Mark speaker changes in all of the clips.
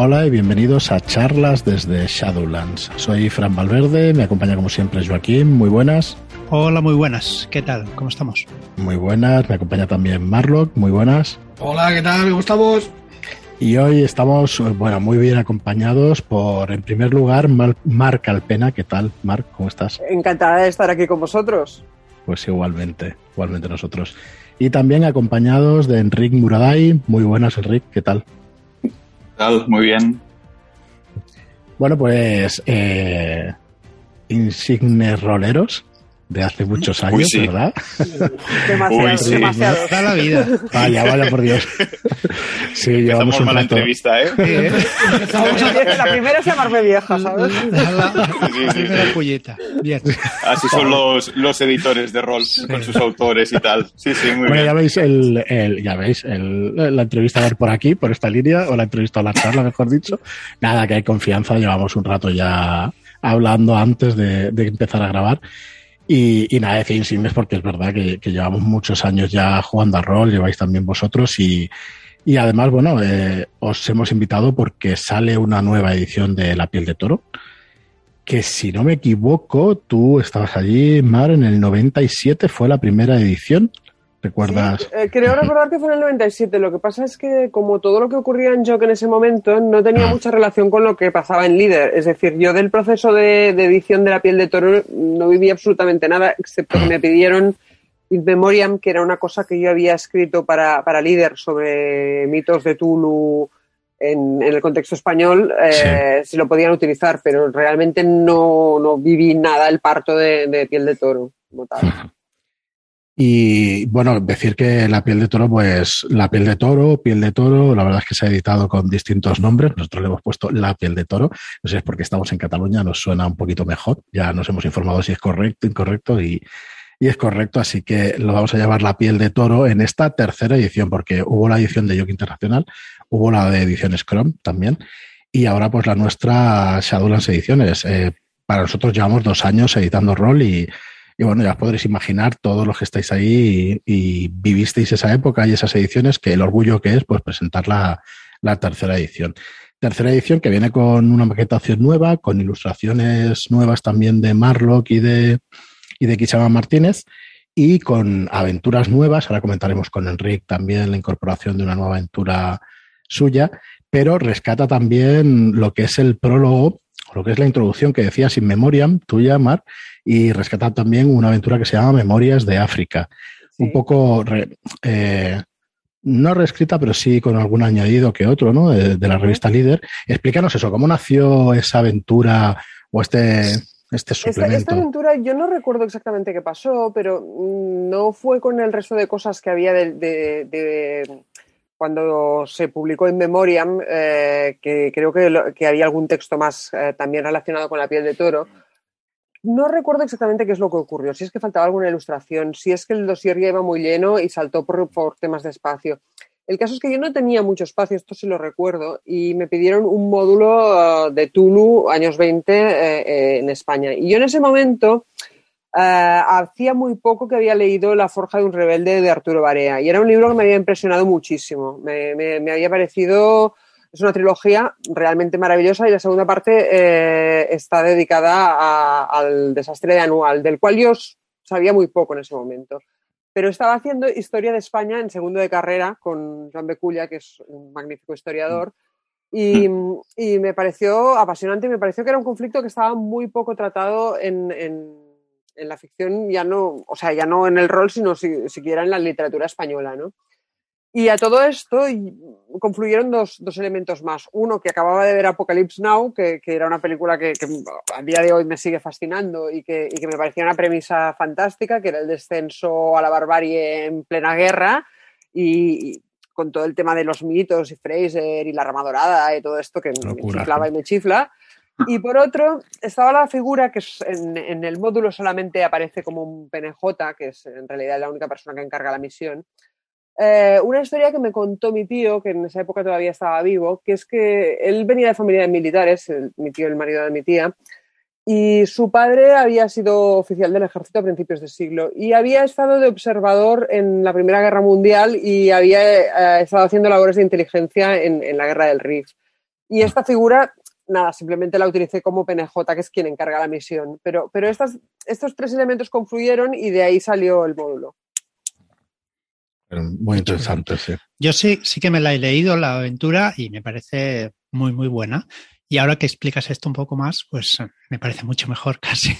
Speaker 1: Hola y bienvenidos a charlas desde Shadowlands. Soy Fran Valverde, me acompaña como siempre Joaquín, muy buenas.
Speaker 2: Hola, muy buenas. ¿Qué tal? ¿Cómo estamos?
Speaker 1: Muy buenas, me acompaña también Marlock, muy buenas.
Speaker 3: Hola, ¿qué tal? ¿Cómo estamos?
Speaker 1: Y hoy estamos, bueno, muy bien acompañados por, en primer lugar, Marc Alpena. ¿Qué tal, Marc? ¿Cómo estás?
Speaker 4: Encantada de estar aquí con vosotros.
Speaker 1: Pues igualmente, igualmente nosotros. Y también acompañados de Enric Muraday. Muy buenas, Enric, ¿qué tal?
Speaker 5: Muy bien.
Speaker 1: Bueno, pues eh, insignes roleros de hace muchos años, ¿verdad?
Speaker 4: Demasiado, demasiado.
Speaker 2: la vida.
Speaker 1: Vaya, vaya por Dios.
Speaker 5: Sí, llevamos una entrevista, ¿eh? ¿eh?
Speaker 4: la primera es llamarme vieja, ¿sabes?
Speaker 2: La, primera. Bien.
Speaker 5: Así son los, los editores de rol con sus autores y tal. Sí, sí, muy
Speaker 1: bueno,
Speaker 5: ya
Speaker 1: veis, el, el ya veis el, la entrevista a ver por aquí, por esta línea, o la entrevista a la charla, mejor dicho. Nada, que hay confianza, llevamos un rato ya hablando antes de, de empezar a grabar. Y, y, nada, decir insignes porque es verdad que, que, llevamos muchos años ya jugando a rol, lleváis también vosotros y, y además, bueno, eh, os hemos invitado porque sale una nueva edición de La piel de toro, que si no me equivoco, tú estabas allí, Mar, en el 97 fue la primera edición. ¿Recuerdas?
Speaker 4: Eh, creo recordar que fue en el 97. Lo que pasa es que, como todo lo que ocurría en Jock en ese momento, no tenía ah. mucha relación con lo que pasaba en Líder. Es decir, yo del proceso de, edición de la piel de toro no viví absolutamente nada, excepto que me pidieron In Memoriam, que era una cosa que yo había escrito para, para Líder sobre mitos de Tulu en, el contexto español, eh, si lo podían utilizar, pero realmente no, no viví nada el parto de, de piel de toro como tal.
Speaker 1: Y bueno, decir que la piel de toro, pues la piel de toro, piel de toro, la verdad es que se ha editado con distintos nombres. Nosotros le hemos puesto la piel de toro. No sé es porque estamos en Cataluña, nos suena un poquito mejor. Ya nos hemos informado si es correcto, incorrecto y, y es correcto. Así que lo vamos a llamar la piel de toro en esta tercera edición, porque hubo la edición de Yoke Internacional, hubo la de edición Scrum también. Y ahora, pues la nuestra Shadowlands Ediciones. Eh, para nosotros llevamos dos años editando rol y y bueno, ya os podréis imaginar todos los que estáis ahí y, vivisteis esa época y esas ediciones, que el orgullo que es pues presentar la, tercera edición. Tercera edición que viene con una maquetación nueva, con ilustraciones nuevas también de Marlock y de, y de Kisama Martínez y con aventuras nuevas. Ahora comentaremos con Enric también la incorporación de una nueva aventura suya, pero rescata también lo que es el prólogo, lo que es la introducción que decía sin memoriam, tuya, Mar, y rescatar también una aventura que se llama Memorias de África. Un poco, eh, no reescrita, pero sí con algún añadido que otro, ¿no? De, la revista Líder. Explícanos eso, ¿cómo nació esa aventura o este, este suplemento?
Speaker 4: Esta, aventura yo no recuerdo exactamente qué pasó, pero mm, no fue con el resto de cosas que había de, cuando se publicó en Memoriam, eh, que creo que, había algún texto más eh, también relacionado con la piel de toro no recuerdo exactamente qué es lo que ocurrió, si es que faltaba alguna ilustración, si es que el dossier ya iba muy lleno y saltó por, temas de espacio. El caso es que yo no tenía mucho espacio, esto sí lo recuerdo, y me pidieron un módulo uh, de Tulu, años 20, eh, eh, en España. Y yo en ese momento uh, hacía muy poco que había leído La Forja de un Rebelde de Arturo Barea, y era un libro que me había impresionado muchísimo. me había parecido es una trilogía realmente maravillosa y la segunda parte eh, está dedicada al desastre de anual, del cual yo sabía muy poco en ese momento. Pero estaba haciendo historia de España en segundo de carrera con Joan Beculla, que es un magnífico historiador. Y, me pareció apasionante me pareció que era un conflicto que estaba muy poco tratado en, la ficción, ya no, o sea, ya no en el rol, sino siquiera en la literatura española, ¿no? Y a todo esto confluyeron dos, dos, elementos más. Uno, que acababa de ver Apocalypse Now, que, que era una película que, que, a día de hoy me sigue fascinando y que, y que, me parecía una premisa fantástica, que era el descenso a la barbarie en plena guerra y, con todo el tema de los mitos y Fraser y la rama dorada y todo esto que me chiflaba y me chifla. Y por otro, estaba la figura que en, en, el módulo solamente aparece como un PNJ, que es en realidad la única persona que encarga la misión, eh, una historia que me contó mi tío, que en esa época todavía estaba vivo, que es que él venía de familia de militares, mi tío, el marido de mi tía, y su padre había sido oficial del ejército a principios de siglo y había estado de observador en la Primera Guerra Mundial y había eh, estado haciendo labores de inteligencia en, la Guerra del Rif. Y esta figura, nada, simplemente la utilicé como PNJ, que es quien encarga la misión. Pero, pero estas, estos tres elementos confluyeron y de ahí salió el módulo.
Speaker 1: Muy interesante, sí.
Speaker 2: Yo sí, sí que me la he leído, la aventura, y me parece muy, muy buena. Y ahora que explicas esto un poco más, pues me parece mucho mejor casi.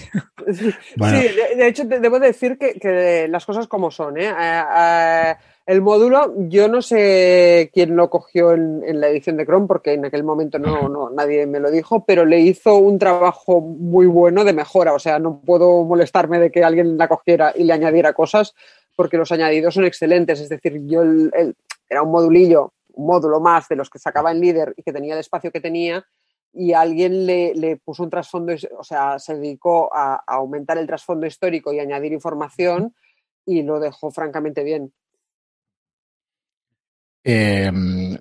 Speaker 4: Bueno. Sí, de, de, hecho, debo decir que, que, las cosas como son. ¿eh? Eh, eh, el módulo, yo no sé quién lo cogió en, en, la edición de Chrome, porque en aquel momento no, no, nadie me lo dijo, pero le hizo un trabajo muy bueno de mejora. O sea, no puedo molestarme de que alguien la cogiera y le añadiera cosas, porque los añadidos son excelentes. Es decir, yo era un modulillo, un módulo más de los que sacaba en líder y que tenía el espacio que tenía y alguien le, puso un trasfondo, o sea, se dedicó a, aumentar el trasfondo histórico y añadir información y lo dejó francamente bien.
Speaker 1: Eh,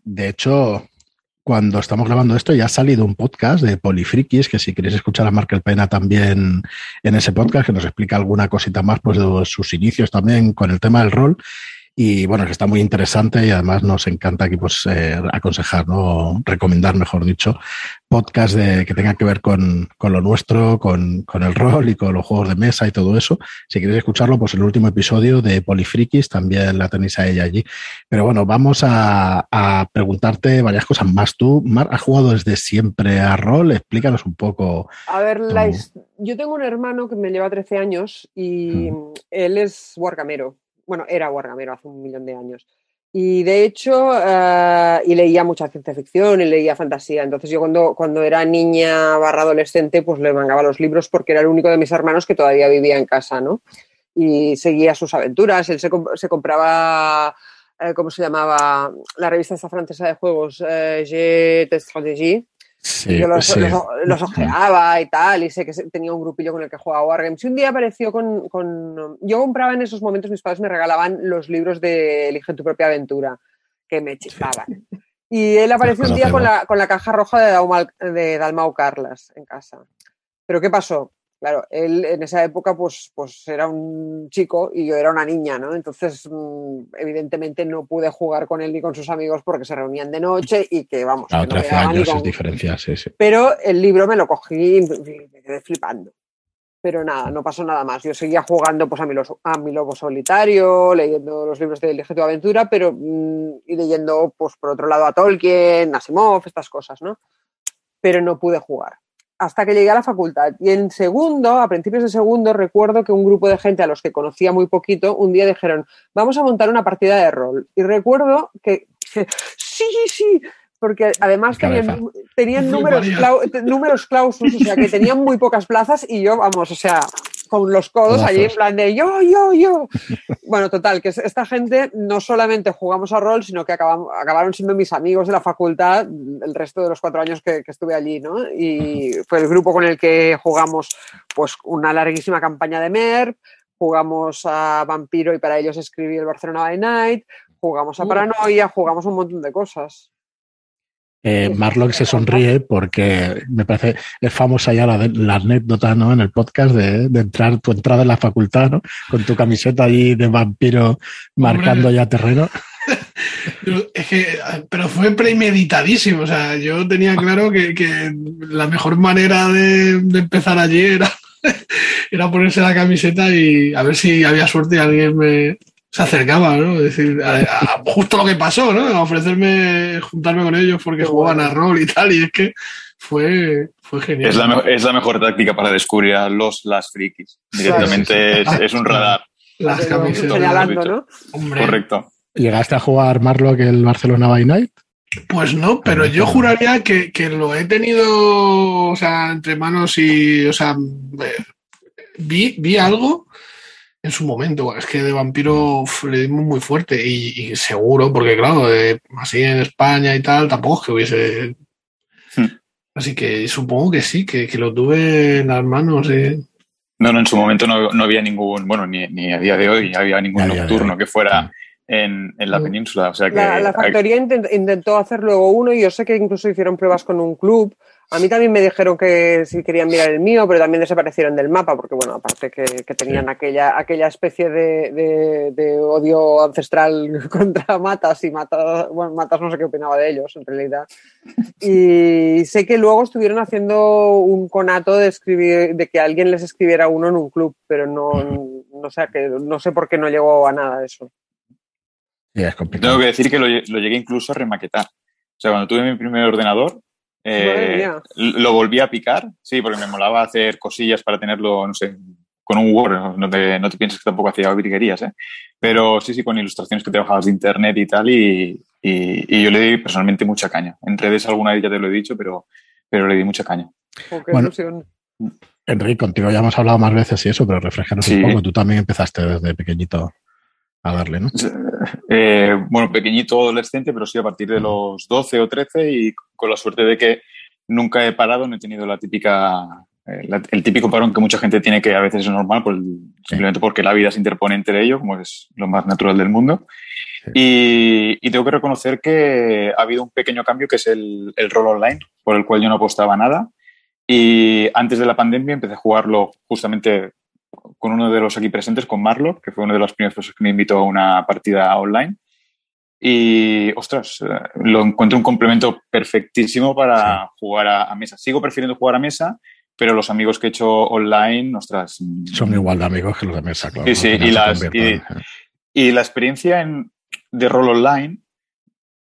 Speaker 1: de hecho, cuando estamos grabando esto ya ha salido un podcast de Polifrikis, que si queréis escuchar a Markel Pena también en ese podcast, que nos explica alguna cosita más pues, de sus inicios también con el tema del rol. Y bueno, que está muy interesante y además nos encanta aquí pues eh, aconsejar, ¿no? recomendar, mejor dicho, podcast de, que tengan que ver con, con lo nuestro, con, con, el rol y con los juegos de mesa y todo eso. Si queréis escucharlo, pues el último episodio de Polifrikis también la tenéis a ella allí. Pero bueno, vamos a, a preguntarte varias cosas más. ¿Tú, Mar, has jugado desde siempre a rol? Explícanos un poco.
Speaker 4: A ver, la, yo tengo un hermano que me lleva 13 años y hmm. él es wargamero bueno, era Wargamero hace un millón de años. Y de hecho, uh, y leía mucha ciencia ficción y leía fantasía. Entonces yo cuando, cuando era niña barra adolescente, pues le mangaba los libros porque era el único de mis hermanos que todavía vivía en casa, ¿no? Y seguía sus aventuras. Él se, compraba, eh, ¿cómo se llamaba? La revista esta francesa de juegos, eh, Jet Stratégie.
Speaker 1: Sí,
Speaker 4: yo los,
Speaker 1: sí.
Speaker 4: los, los, ojeaba y tal, y sé que tenía un grupillo con el que jugaba Wargames. Y un día apareció con, con, Yo compraba en esos momentos, mis padres me regalaban los libros de Elige tu propia aventura, que me chifaban. Sí. Y él apareció un día con la, con la caja roja de, de Dalmau Carlas en casa. ¿Pero qué pasó? Claro, él en esa época pues, pues era un chico y yo era una niña, ¿no? Entonces, mmm, evidentemente no pude jugar con él ni con sus amigos porque se reunían de noche y que, vamos,
Speaker 1: claro,
Speaker 4: que no
Speaker 1: 13 años con... es diferencia, sí, sí.
Speaker 4: Pero el libro me lo cogí y me quedé flipando. Pero nada, no pasó nada más. Yo seguía jugando pues, a, mi, a mi lobo solitario, leyendo los libros de Elige tu aventura, pero mmm, y leyendo, pues, por otro lado, a Tolkien, Asimov, estas cosas, ¿no? Pero no pude jugar hasta que llegué a la facultad. Y en segundo, a principios de segundo, recuerdo que un grupo de gente a los que conocía muy poquito, un día dijeron, vamos a montar una partida de rol. Y recuerdo que, sí, sí, porque además tenían, tenían números, clau, números clausus, o sea, que tenían muy pocas plazas y yo, vamos, o sea, con los codos allí en plan de yo, yo, yo. Bueno, total, que esta gente no solamente jugamos a rol, sino que acabamos, acabaron siendo mis amigos de la facultad el resto de los cuatro años que, que, estuve allí, ¿no? Y fue el grupo con el que jugamos pues una larguísima campaña de MERP, jugamos a Vampiro y para ellos escribí el Barcelona by Night, jugamos a Paranoia, jugamos un montón de cosas.
Speaker 1: Eh, Marlock se sonríe porque me parece es famosa ya la, la anécdota ¿no? en el podcast de, de, entrar tu entrada en la facultad ¿no? con tu camiseta ahí de vampiro marcando Hombre. ya terreno.
Speaker 3: es que, pero fue premeditadísimo. O sea, yo tenía claro que, que la mejor manera de, de empezar allí era, era ponerse la camiseta y a ver si había suerte y alguien me, se acercaba, ¿no? Es decir, a, a, justo lo que pasó, ¿no? A ofrecerme juntarme con ellos porque jugaban a rol y tal, y es que fue, fue genial.
Speaker 5: Es la, es la mejor táctica para descubrir a los las frikis. Directamente es, es, un radar.
Speaker 3: Las camisetas.
Speaker 4: ¿no?
Speaker 5: Correcto.
Speaker 1: ¿Llegaste a jugar Marlock el Barcelona by Night?
Speaker 3: Pues no, pero yo juraría que, que, lo he tenido, o sea, entre manos y, o sea, vi, vi algo en su momento. Es que de vampiro le dimos muy fuerte y, y seguro, porque claro, de, así en España y tal, tampoco es que hubiese. Hmm. Así que supongo que sí, que, que, lo tuve en las manos. Eh.
Speaker 5: No, no, en su momento no, no había ningún, bueno, ni, ni, a día de hoy había ningún nocturno que fuera. en, en la
Speaker 4: Mm.
Speaker 5: península. O sea que
Speaker 4: La, la factoría intent- intentó hacer luego uno y yo sé que incluso hicieron pruebas con un club. A mí también me dijeron que si querían mirar el mío, pero también desaparecieron del mapa, porque bueno, aparte que, que tenían
Speaker 1: Sí.
Speaker 4: aquella, aquella especie de, de- de odio ancestral contra Matas y Matas, bueno, Matas no sé qué opinaba de ellos en realidad. Y sé que luego estuvieron haciendo un conato de escribir, de que alguien les escribiera uno en un club, pero no, no sé, a qué- no sé por qué no llegó a nada eso.
Speaker 1: Sí, es complicado.
Speaker 5: tengo que decir que lo, lo llegué incluso a remaquetar. O sea, cuando tuve mi primer ordenador, eh, lo volví a picar, sí, porque me molaba hacer cosillas para tenerlo, no sé, con un Word, no te, no te pienses que tampoco hacía virguerías, ¿eh? Pero sí, sí, con ilustraciones que te bajabas de internet y tal, y, y- y yo le di personalmente mucha caña. En redes alguna vez ya te lo he dicho, pero, pero le di mucha caña.
Speaker 4: Oh, qué
Speaker 1: Bueno. Enrique, contigo ya hemos hablado más veces y eso, pero refrescanos
Speaker 5: Sí.
Speaker 1: un poco. Tú también empezaste desde pequeñito a darle, ¿no?
Speaker 5: Eh, bueno, pequeñito adolescente, pero sí a partir de los 12 o 13 y con la suerte de que nunca he parado, no he tenido la típica, eh, la- el típico parón que mucha gente tiene que a veces es normal, por el- simplemente porque la vida se interpone entre ello, como es lo más natural del mundo.
Speaker 1: Sí.
Speaker 5: Y, y tengo que reconocer que ha habido un pequeño cambio que es el, el rol online, por el cual yo no apostaba nada. Y antes de la pandemia empecé a jugarlo justamente con uno de los aquí presentes, con Marlo, que fue uno de los primeros personas que me invitó a una partida online. Y, ostras, eh, lo encuentro un complemento perfectísimo para jugar a, a mesa. Sigo prefiriendo jugar a mesa, pero los amigos que he hecho online, ostras. mm,
Speaker 1: Son igual de amigos que los de mesa, claro.
Speaker 5: Sí, sí,
Speaker 1: final
Speaker 5: y las- la experiencia en- de rol online,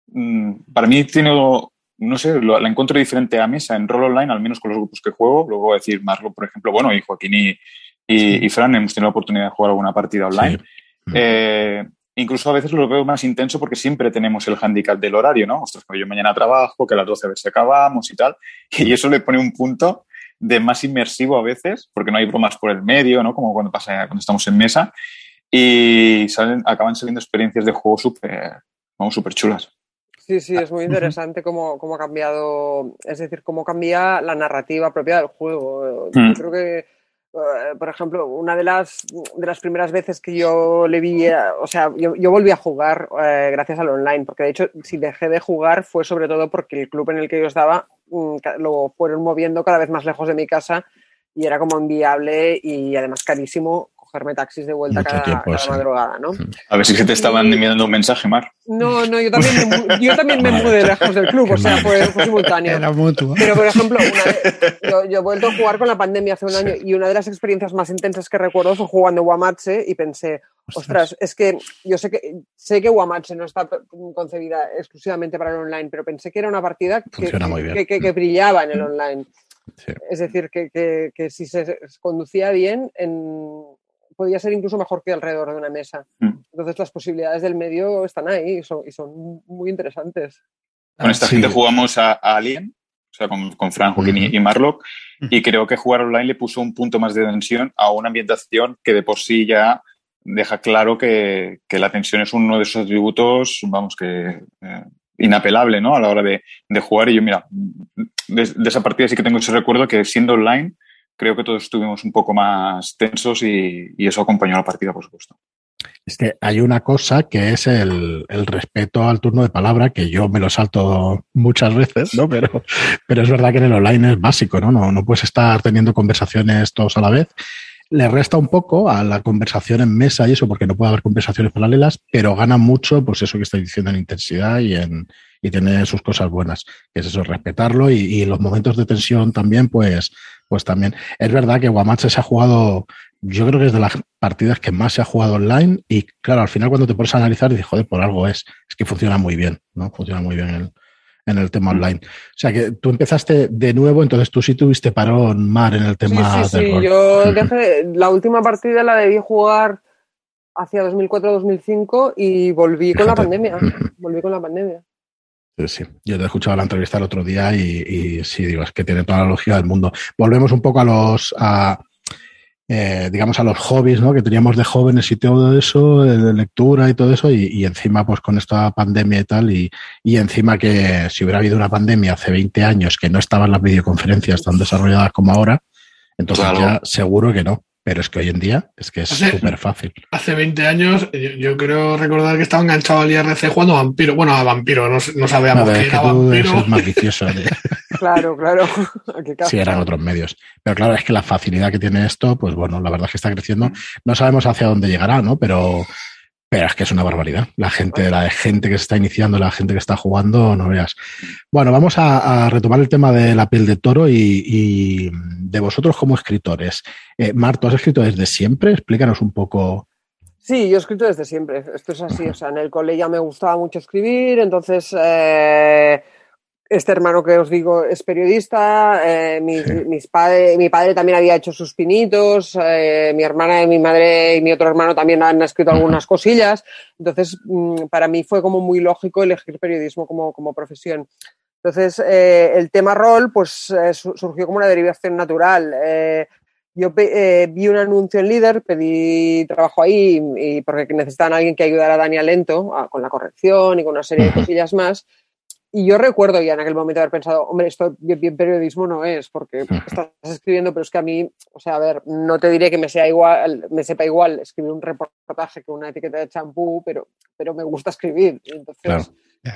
Speaker 5: mm, para mí tiene, no sé, la encuentro diferente a mesa en rol online, al menos con los grupos que juego. Luego decir Marlo, por ejemplo, bueno, y Joaquín y, y, y Fran hemos tenido la oportunidad de jugar alguna partida online.
Speaker 1: Sí.
Speaker 5: Eh, incluso a veces lo veo más intenso porque siempre tenemos el handicap del horario, ¿no? Ostras, que yo mañana trabajo, que a las 12 a ver si acabamos y tal. Y eso le pone un punto de más inmersivo a veces, porque no hay bromas por el medio, ¿no? Como cuando pasa cuando estamos en mesa. Y salen, acaban saliendo experiencias de juego súper, vamos, súper chulas.
Speaker 4: Sí, sí, es muy interesante cómo, cómo ha cambiado, es decir, cómo cambia la narrativa propia del juego.
Speaker 5: Mm.
Speaker 4: Yo creo que, eh, por ejemplo, una de las, de las primeras veces que yo le vi, o sea, yo, yo volví a jugar eh, gracias al online, porque de hecho, si dejé de jugar fue sobre todo porque el club en el que yo estaba mm, lo fueron moviendo cada vez más lejos de mi casa y era como inviable y además carísimo cogerme taxis de vuelta
Speaker 1: Mucho
Speaker 4: cada,
Speaker 1: tiempo,
Speaker 4: cada
Speaker 1: sí.
Speaker 4: madrugada, ¿no?
Speaker 5: A ver si se te estaban
Speaker 4: Y-
Speaker 5: enviando un mensaje, Mar.
Speaker 4: No, no, yo también me, yo también me mudé lejos del club, o sea, fue, fue simultáneo.
Speaker 2: Era mutuo.
Speaker 4: Pero, por ejemplo, una vez- yo, yo he vuelto a jugar con la pandemia hace un año y una de las experiencias más intensas que recuerdo fue jugando Guamache y pensé, ostras, es que yo sé que sé que Guamache no está concebida exclusivamente para el online, pero pensé que era una partida que, brillaba en el online.
Speaker 1: Sí.
Speaker 4: Es decir, que, que- que si se se conducía bien, en- podía ser incluso mejor que alrededor de una mesa.
Speaker 5: Mm.
Speaker 4: Entonces las posibilidades del medio están ahí y son, y son muy interesantes.
Speaker 5: Con esta
Speaker 1: Sí.
Speaker 5: gente jugamos a, a Alien, o sea, con, con Fran, Joaquín y- y Marlock, y creo que jugar online le puso un punto más de tensión a una ambientación que de por sí ya deja claro que, que la tensión es uno de esos atributos, vamos, que eh, inapelable, ¿no? A la hora de, de jugar. Y yo, mira, de, de esa partida sí que tengo ese recuerdo que siendo online, creo que todos estuvimos un poco más tensos y, y eso acompañó a la partida, por supuesto.
Speaker 1: Es que hay una cosa que es el, el respeto al turno de palabra, que yo me lo salto muchas veces, ¿no? Pero, pero es verdad que en el online es básico, ¿no? No, no puedes estar teniendo conversaciones todos a la vez. Le resta un poco a la conversación en mesa y eso, porque no puede haber conversaciones paralelas, pero gana mucho, pues eso que estáis diciendo en intensidad y en y tiene sus cosas buenas, que es eso, respetarlo y, y los momentos de tensión también, pues, pues también. Es verdad que Guamache se ha jugado, yo creo que es de las partidas que más se ha jugado online y claro, al final cuando te pones a analizar dices, joder, por algo es, es que funciona muy bien, ¿no? Funciona muy bien el, en el tema online. O sea que tú empezaste de nuevo, entonces tú sí tuviste parón mar en el tema
Speaker 4: sí, sí,
Speaker 1: del
Speaker 4: sí. Yo dejé, la última partida la debí jugar hacia 2004-2005 y volví con la pandemia. Volví con la pandemia.
Speaker 1: Sí. Yo te he escuchado la entrevista el otro día y, y sí, digo, es que tiene toda la lógica del mundo. Volvemos un poco a los, a, eh, digamos, a los hobbies, ¿no? Que teníamos de jóvenes y todo eso, de, de lectura y todo eso, y, y, encima, pues con esta pandemia y tal, y, y encima que si hubiera habido una pandemia hace 20 años que no estaban las videoconferencias tan desarrolladas como ahora, entonces
Speaker 5: Claro.
Speaker 1: ya seguro que no. Pero es que hoy en día es que es súper fácil.
Speaker 3: Hace 20 años, yo, creo recordar que estaba enganchado al IRC jugando a Vampiro. Bueno, a Vampiro, no, sabíamos que era Vampiro.
Speaker 1: Es más vicioso.
Speaker 4: claro, claro.
Speaker 1: sí, eran otros medios. Pero claro, es que la facilidad que tiene esto, pues bueno, la verdad es que está creciendo. No sabemos hacia dónde llegará, ¿no? Pero pero es que es una barbaridad. La gente, la gente que se está iniciando, la gente que está jugando, no veas. Bueno, vamos a, retomar el tema de la piel de toro y, de vosotros como escritores. Eh, Marto, ¿has escrito desde siempre? Explícanos un poco.
Speaker 4: Sí, yo he escrito desde siempre. Esto es así. O sea, en el cole ya me gustaba mucho escribir, entonces eh, este hermano que os digo es periodista, eh, mi, mis padre, mi padre también había hecho sus pinitos, eh, mi hermana y mi madre y mi otro hermano también han escrito algunas cosillas, entonces mm, para mí fue como muy lógico elegir periodismo como, como profesión. Entonces eh, el tema rol pues surgió como una derivación natural. yo vi un anuncio en Líder, pedí trabajo ahí y, porque necesitaban a alguien que ayudara a Dani Lento con la corrección y con una serie de cosillas más. Y yo recuerdo ya en aquel momento haber pensado, hombre, esto bien, periodismo no es, porque estás escribiendo, pero es que a mí, o sea, a ver, no te diré que me sea igual, me sepa igual escribir un reportaje que una etiqueta de champú, pero, pero me gusta escribir. Entonces,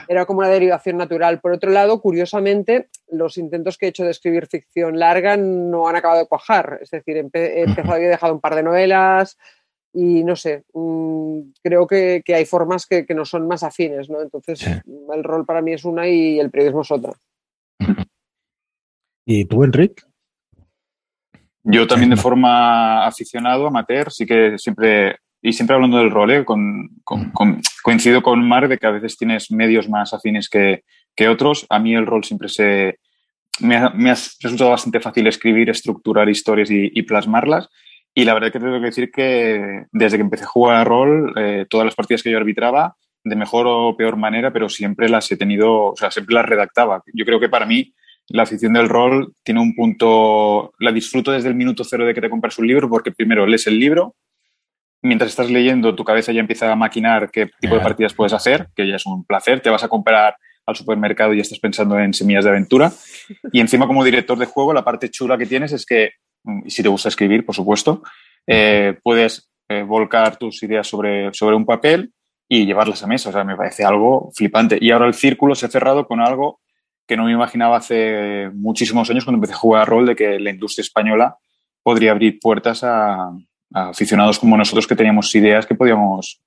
Speaker 4: era como una derivación natural. Por otro lado, curiosamente, los intentos que he hecho de escribir ficción larga no han acabado de cuajar. Es decir, he empezado y he dejado un par de novelas, y no sé, mm, creo que, hay formas que, no son más afines, ¿no? Entonces, el rol para mí es una y el periodismo es otra.
Speaker 1: ¿Y tú, Enrique?
Speaker 5: Yo también de forma aficionado, amateur, sí que siempre, y siempre hablando del rol, ¿eh? con, coincido con Mar de que a veces tienes medios más afines que, otros. A mí el rol siempre se... Me ha, resultado bastante fácil escribir, estructurar historias y plasmarlas. Y la verdad que tengo que decir que desde que empecé a jugar a rol, eh, todas las partidas que yo arbitraba, de mejor o peor manera, pero siempre las he tenido, o sea, siempre las redactaba. Yo creo que para mí la afición del rol tiene un punto, la disfruto desde el minuto cero de que te compras un libro, porque primero lees el libro, mientras estás leyendo tu cabeza ya empieza a maquinar qué tipo de partidas puedes hacer, que ya es un placer, te vas a comprar al supermercado y estás pensando en semillas de aventura. Y encima como director de juego, la parte chula que tienes es que y si te gusta escribir, por supuesto, eh, puedes eh, volcar tus ideas sobre, sobre un papel y llevarlas a mesa. O sea, me parece algo flipante. Y ahora el círculo se ha cerrado con algo que no me imaginaba hace muchísimos años cuando empecé a jugar a rol de que la industria española podría abrir puertas a, aficionados como nosotros que teníamos ideas que podíamos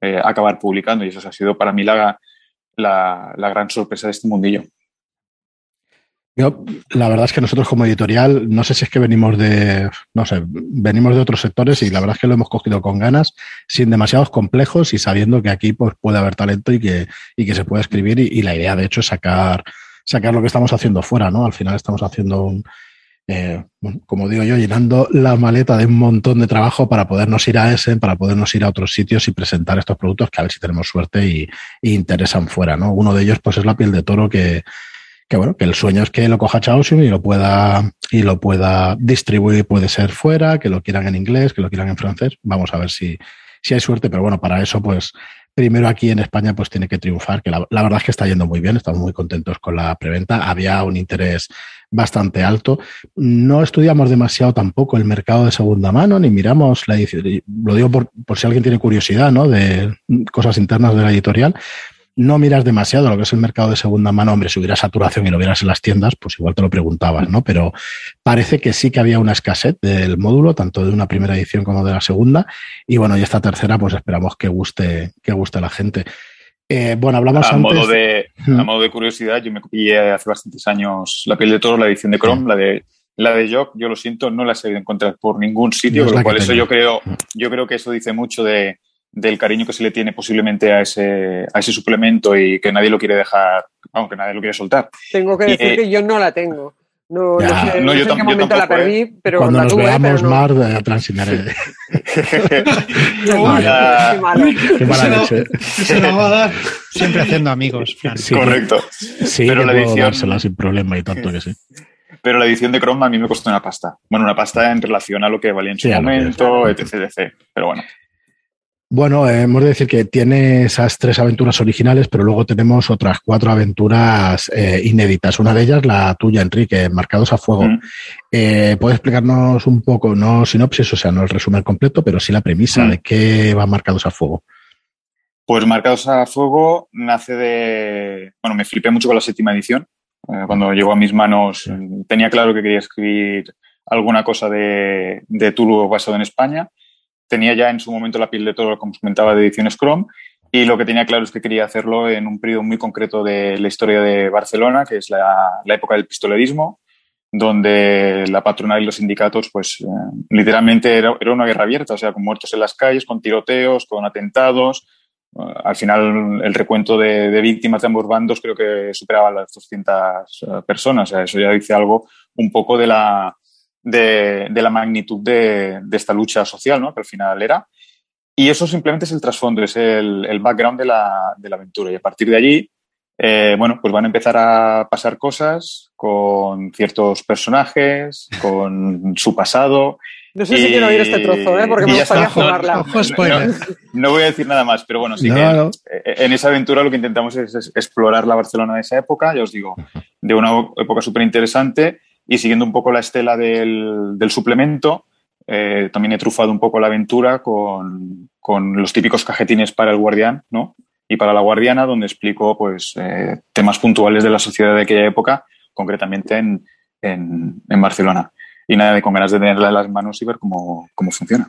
Speaker 5: eh, acabar publicando. Y eso ha sido para mí la, la, la gran sorpresa de este mundillo.
Speaker 1: Yo, la verdad es que nosotros como editorial, no sé si es que venimos de, no sé, venimos de otros sectores y la verdad es que lo hemos cogido con ganas, sin demasiados complejos y sabiendo que aquí pues, puede haber talento y que, y que se puede escribir y, la idea de hecho es sacar, sacar lo que estamos haciendo fuera, ¿no? Al final estamos haciendo un, eh, como digo yo, llenando la maleta de un montón de trabajo para podernos ir a ese, para podernos ir a otros sitios y presentar estos productos que a ver si tenemos suerte y, y interesan fuera, ¿no? Uno de ellos pues es la piel de toro que que bueno, que el sueño es que lo coja Chaosium y lo pueda y lo pueda distribuir, puede ser fuera, que lo quieran en inglés, que lo quieran en francés. Vamos a ver si, si hay suerte, pero bueno, para eso, pues, primero aquí en España, pues tiene que triunfar, que la, verdad es que está yendo muy bien, estamos muy contentos con la preventa. Había un interés bastante alto. No estudiamos demasiado tampoco el mercado de segunda mano, ni miramos la edición. Lo digo por, por si alguien tiene curiosidad, ¿no? De cosas internas de la editorial no miras demasiado lo que es el mercado de segunda mano. Hombre, si hubiera saturación y lo vieras en las tiendas, pues igual te lo preguntabas, ¿no? Pero parece que sí que había una escasez del módulo, tanto de una primera edición como de la segunda. Y bueno, y esta tercera, pues esperamos que guste, que guste a la gente. Eh, bueno, hablamos
Speaker 5: a
Speaker 1: antes...
Speaker 5: Modo de, a modo de curiosidad, yo me copié hace bastantes años la piel de toro, la edición de Chrome, la de la de Jock, yo lo siento, no la he sabido encontrar por ningún sitio, por lo cual eso yo creo, yo creo que eso dice mucho de, del cariño que se le tiene posiblemente a ese, a ese suplemento y que nadie lo quiere dejar, aunque nadie lo quiere soltar.
Speaker 4: Tengo que decir que yo no la tengo. No, no sé, no, yo en qué momento la perdí,
Speaker 1: ¿eh?
Speaker 4: pero
Speaker 1: cuando
Speaker 4: la
Speaker 1: nos
Speaker 4: tuve,
Speaker 1: veamos
Speaker 4: pero
Speaker 1: Mar de transitaré.
Speaker 3: Se la va a dar.
Speaker 2: Siempre haciendo amigos.
Speaker 1: Sí,
Speaker 5: Correcto.
Speaker 1: Sí,
Speaker 5: Pero la edición-
Speaker 1: dársela sin problema y tanto que sí.
Speaker 5: Pero la edición de Chrome a mí me costó una pasta. Bueno, una pasta en relación a lo que valía en su
Speaker 1: Sí,
Speaker 5: momento, etc, etc. Pero bueno.
Speaker 1: Bueno, eh, hemos de decir que tiene esas tres aventuras originales, pero luego tenemos otras cuatro aventuras eh, inéditas. Una de ellas, la tuya, Enrique, Marcados a Fuego. Eh, ¿Puedes explicarnos un poco, no sinopsis, o sea, no el resumen completo, pero sí la premisa de qué va Marcados a Fuego?
Speaker 5: Pues Marcados a Fuego nace de. Bueno, me flipé mucho con la séptima edición. Eh, cuando llegó a mis manos, tenía claro que quería escribir alguna cosa de, de Tulu basado en España. Tenía ya en su momento la piel de toro, como os comentaba, de edición Scrum. Y lo que tenía claro es que quería hacerlo en un periodo muy concreto de la historia de Barcelona, que es la, la época del pistolerismo, donde la patronal y los sindicatos, pues eh, literalmente era, era una guerra abierta, o sea, con muertos en las calles, con tiroteos, con atentados, Uh, al final, el recuento de, de, víctimas de ambos bandos creo que superaba las 200 uh, personas. O sea, eso ya dice algo un poco de la, de, de la magnitud de, de, esta lucha social, ¿no? que al final era. Y eso simplemente es el trasfondo, es el, el background de la, de la, aventura. Y a partir de allí, eh, bueno, pues van a empezar a pasar cosas con ciertos personajes, con su pasado.
Speaker 4: No sé si quiero oír este trozo, ¿eh? porque me gustaría jugarla.
Speaker 2: Ojo, spoiler.
Speaker 5: No, no, voy a decir nada más, pero bueno, sí no, que no. en esa aventura lo que intentamos es, es, explorar la Barcelona de esa época, ya os digo, de una época súper interesante y siguiendo un poco la estela del, del suplemento, eh, también he trufado un poco la aventura con, con, los típicos cajetines para el guardián, ¿no? Y para la guardiana, donde explico pues, eh, temas puntuales de la sociedad de aquella época, concretamente en, en, Barcelona y nada, con ganas de tenerla en las manos y ver cómo, cómo funciona.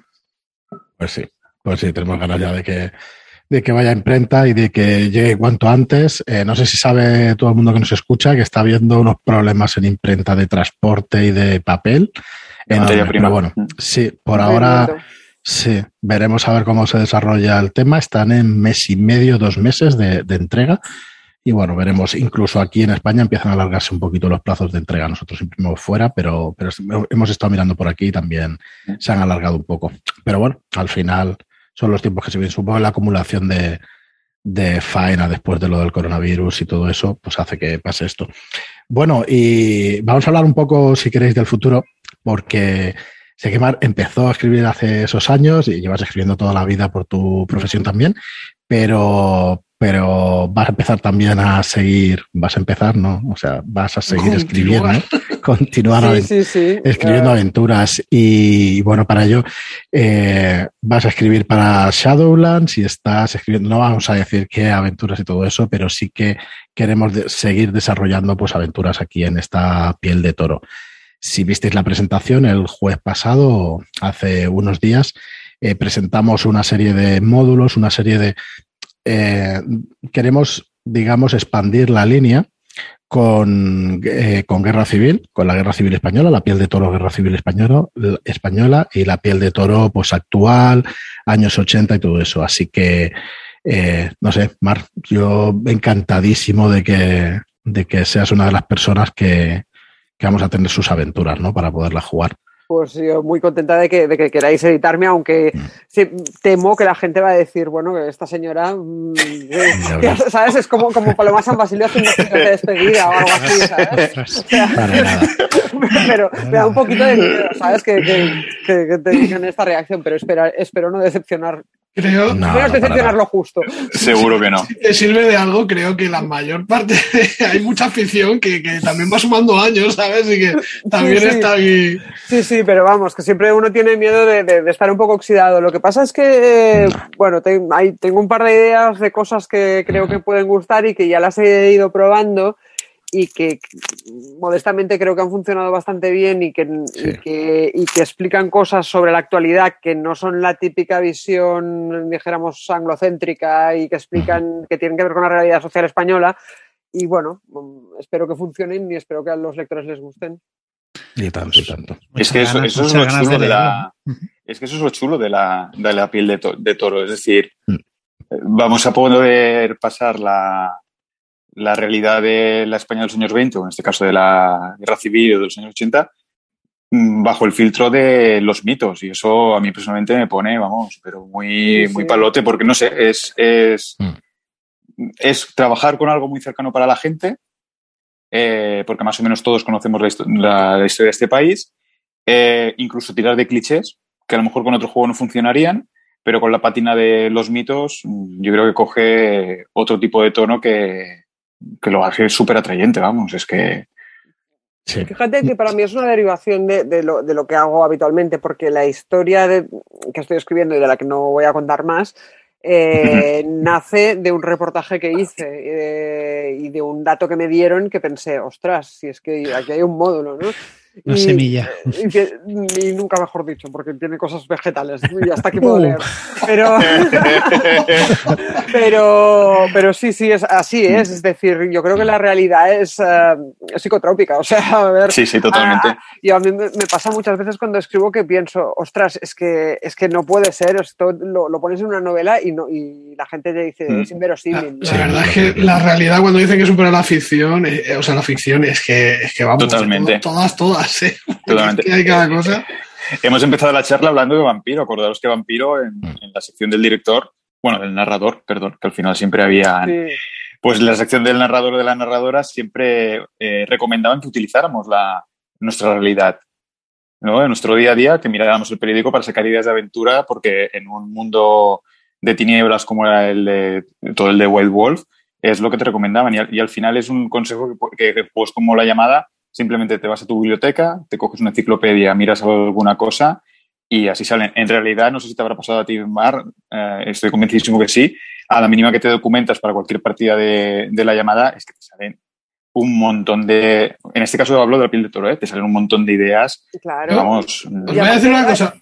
Speaker 1: Pues sí, pues sí, tenemos ganas ya de que, de que vaya a imprenta y de que llegue cuanto antes. Eh, no sé si sabe todo el mundo que nos escucha que está habiendo unos problemas en imprenta de transporte y de papel.
Speaker 5: Enorme,
Speaker 1: pero bueno, sí, por ahora sí, veremos a ver cómo se desarrolla el tema. Están en mes y medio, dos meses de, de entrega. Y bueno, veremos, incluso aquí en España empiezan a alargarse un poquito los plazos de entrega. Nosotros imprimimos fuera, pero, pero hemos estado mirando por aquí y también se han alargado un poco. Pero bueno, al final son los tiempos que se vienen. Supongo la acumulación de, de faena después de lo del coronavirus y todo eso, pues hace que pase esto. Bueno, y vamos a hablar un poco, si queréis, del futuro, porque sé que empezó a escribir hace esos años y llevas escribiendo toda la vida por tu profesión también, pero, pero vas a empezar también a seguir, vas a empezar, ¿no? O sea, vas a seguir escribiendo, continuar
Speaker 4: Sí,
Speaker 1: avent-
Speaker 4: sí, sí.
Speaker 1: escribiendo aventuras y bueno, para ello eh, vas a escribir para Shadowlands y estás escribiendo, no vamos a decir qué aventuras y todo eso, pero sí que queremos seguir desarrollando pues aventuras aquí en esta piel de toro. Si visteis la presentación el jueves pasado, hace unos días, eh, presentamos una serie de módulos, una serie de... eh, queremos, digamos, expandir la línea con, eh, con Guerra Civil, con la Guerra Civil Española, la piel de toro Guerra Civil Española, española y la piel de toro pues actual, años 80 y todo eso. Así que, eh, no sé, Mar, yo encantadísimo de que, de que seas una de las personas que, que vamos a tener sus aventuras, ¿no? Para poderlas jugar.
Speaker 4: Pues yo muy contenta de que, de que queráis editarme, aunque
Speaker 1: Mm.
Speaker 4: sí, temo que la gente va a decir, bueno, que esta señora, mm. ¿sabes? Es como, como Paloma San Basilio haciendo fiestas de despedida o algo así, ¿sabes?
Speaker 2: Ostras.
Speaker 4: O sea,
Speaker 1: Para nada.
Speaker 4: pero me da un poquito de miedo, ¿sabes? Que, que, que- que te digan esta reacción, pero espera, espero no decepcionar,
Speaker 3: Creo,
Speaker 1: No, no,
Speaker 4: decepcionar
Speaker 1: para
Speaker 4: lo justo.
Speaker 5: Seguro que no.
Speaker 3: si te sirve de algo, creo que la mayor parte, hay mucha afición que, que también va sumando años, ¿sabes? Y que también
Speaker 4: sí.
Speaker 3: está aquí.
Speaker 4: Sí, sí, pero vamos, que siempre uno tiene miedo de, de- de estar un poco oxidado. Lo que pasa es que, eh, bueno, te- hay- tengo un par de ideas de cosas que creo que pueden gustar y que ya las he ido probando y que modestamente creo que han funcionado bastante bien y que, y
Speaker 1: Sí.
Speaker 4: que, y que explican cosas sobre la actualidad que no son la típica visión, dijéramos, anglocéntrica y que explican, que tienen que ver con la realidad social española. Y bueno, mm, espero que funcionen y espero que a los lectores les gusten.
Speaker 1: Y tanto, y tanto.
Speaker 5: es que eso, eso es lo chulo de, la. Es que eso es lo chulo de la, de la piel de, to- de toro. Es decir,
Speaker 1: Mm.
Speaker 5: eh, vamos a poder pasar la, la realidad de la España de los años 20, o en este caso de la guerra civil o de los años 80, mm, bajo el filtro de los mitos. Y eso a mí personalmente me pone, vamos, pero muy,
Speaker 4: Sí,
Speaker 5: muy
Speaker 4: sí.
Speaker 5: palote, porque no sé, es, es,
Speaker 1: Mm.
Speaker 5: es trabajar con algo muy cercano para la gente, eh, porque más o menos todos conocemos la, histo- la- la historia de este país, eh, incluso tirar de clichés que a lo mejor con otro juego no funcionarían, pero con la pátina de los mitos yo creo que coge otro tipo de tono que, que lo hace súper atrayente, vamos, es que...
Speaker 4: Sí. Fíjate que para mí es una derivación de, de, lo, de, lo, que hago habitualmente, porque la historia de, que estoy escribiendo y de la que no voy a contar más, eh, nace de un reportaje que hice eh, y de un dato que me dieron que pensé, ostras, si es que aquí hay un módulo, ¿no?
Speaker 2: Una y, semilla.
Speaker 4: Y, y, nunca mejor dicho, porque tiene cosas vegetales y hasta aquí puedo leer. Pero, pero, pero sí, sí, es así es. Es decir, yo creo que la realidad es, uh, es psicotrópica. O sea, a ver.
Speaker 5: Sí, sí, totalmente.
Speaker 4: A, y a mí me, me, pasa muchas veces cuando escribo que pienso, ostras, es que, es que no puede ser. Esto lo, lo pones en una novela y, no, y la gente te dice, mm. es inverosímil.
Speaker 3: La, la verdad es que la realidad, cuando dicen que supera la ficción, eh, o sea, la ficción es que, es que vamos,
Speaker 5: totalmente.
Speaker 3: todas, todas. ¿sí?
Speaker 5: Totalmente.
Speaker 3: Es que hay cada cosa.
Speaker 5: Hemos empezado la charla hablando de Vampiro. Acordaros que Vampiro, en, en, la sección del director, bueno, del narrador, perdón, que al final siempre había. Sí. Pues en la sección del narrador o de la narradora siempre eh, recomendaban que utilizáramos la, nuestra realidad. ¿no? En nuestro día a día, que miráramos el periódico para sacar ideas de aventura, porque en un mundo de tinieblas como era el de todo el de Wild Wolf, es lo que te recomendaban. Y al, y al final es un consejo que, que, pues como la llamada, simplemente te vas a tu biblioteca, te coges una enciclopedia, miras alguna cosa y así salen. En realidad, no sé si te habrá pasado a ti, Mar, eh, estoy convencidísimo que sí, a la mínima que te documentas para cualquier partida de, de, la llamada, es que te salen un montón de... En este caso hablo de la piel de toro, ¿eh? te salen un montón de ideas.
Speaker 4: Claro.
Speaker 3: Vamos, Os voy a decir una cosa.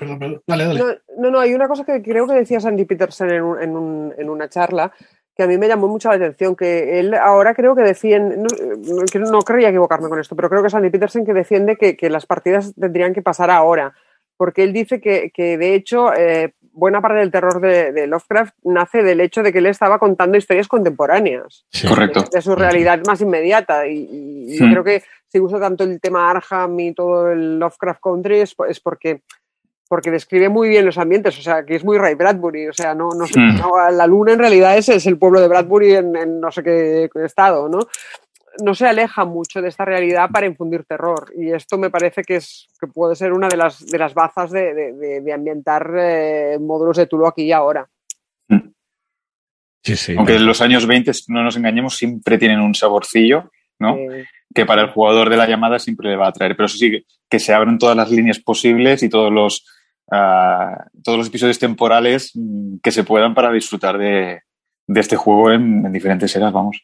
Speaker 3: Perdón, perdón. Dale, dale.
Speaker 4: No, no, no, hay una cosa que creo que decía Sandy Peterson en, un, en, un, en una charla, que a mí me llamó mucho la atención, que él ahora creo que defiende, no, no querría equivocarme con esto, pero creo que es Andy Peterson que defiende que, que, las partidas tendrían que pasar ahora, porque él dice que, que de hecho eh, buena parte del terror de, de, Lovecraft nace del hecho de que él estaba contando historias contemporáneas.
Speaker 5: Sí. Correcto.
Speaker 4: De, de, su realidad más inmediata. Y, y sí. yo creo que si usa tanto el tema Arkham y todo el Lovecraft Country es, es porque porque describe muy bien los ambientes, o sea, que es muy Ray Bradbury, o sea, no, no, mm. no la luna en realidad es, es el pueblo de Bradbury en, en, no sé qué estado, ¿no? No se aleja mucho de esta realidad para infundir terror y esto me parece que es que puede ser una de las de las bazas de, de, de ambientar eh, módulos de Tulu aquí y ahora.
Speaker 5: Sí, sí. Aunque en los años 20, no nos engañemos, siempre tienen un saborcillo, ¿no? Sí. Que para el jugador de la llamada siempre le va a traer. Pero eso sí, que se abren todas las líneas posibles y todos los Uh, todos los episodios temporales mm, que se puedan para disfrutar de, de este juego en, en, diferentes eras, vamos.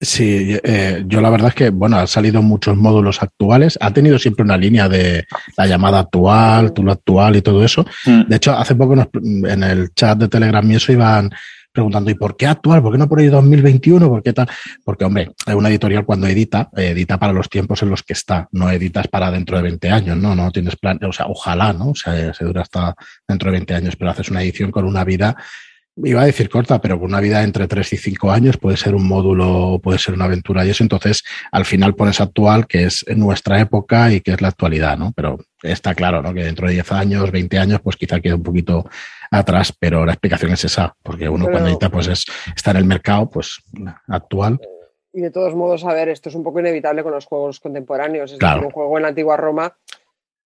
Speaker 1: Sí, eh, yo la verdad es que, bueno, han salido muchos módulos actuales. Ha tenido siempre una línea de la llamada actual, tú lo actual y todo eso. Mm. De hecho, hace poco nos, en el chat de Telegram y eso iban preguntando, ¿y por qué actual? ¿Por qué no por ahí 2021? ¿Por qué tal? Porque, hombre, una editorial cuando edita, edita para los tiempos en los que está, no editas para dentro de 20 años, ¿no? No tienes plan, o sea, ojalá, ¿no? O sea, se dura hasta dentro de 20 años, pero haces una edición con una vida iba a decir corta, pero una vida entre 3 y 5 años puede ser un módulo, puede ser una aventura y eso. Entonces, al final pones actual, que es nuestra época y que es la actualidad, ¿no? Pero está claro, ¿no? Que dentro de 10 años, 20 años, pues quizá quede un poquito atrás, pero la explicación es esa, porque uno pero, cuando edita, pues es estar en el mercado, pues actual.
Speaker 4: Y de todos modos, a ver, esto es un poco inevitable con los juegos contemporáneos. Es
Speaker 1: claro.
Speaker 4: decir, un juego en la antigua Roma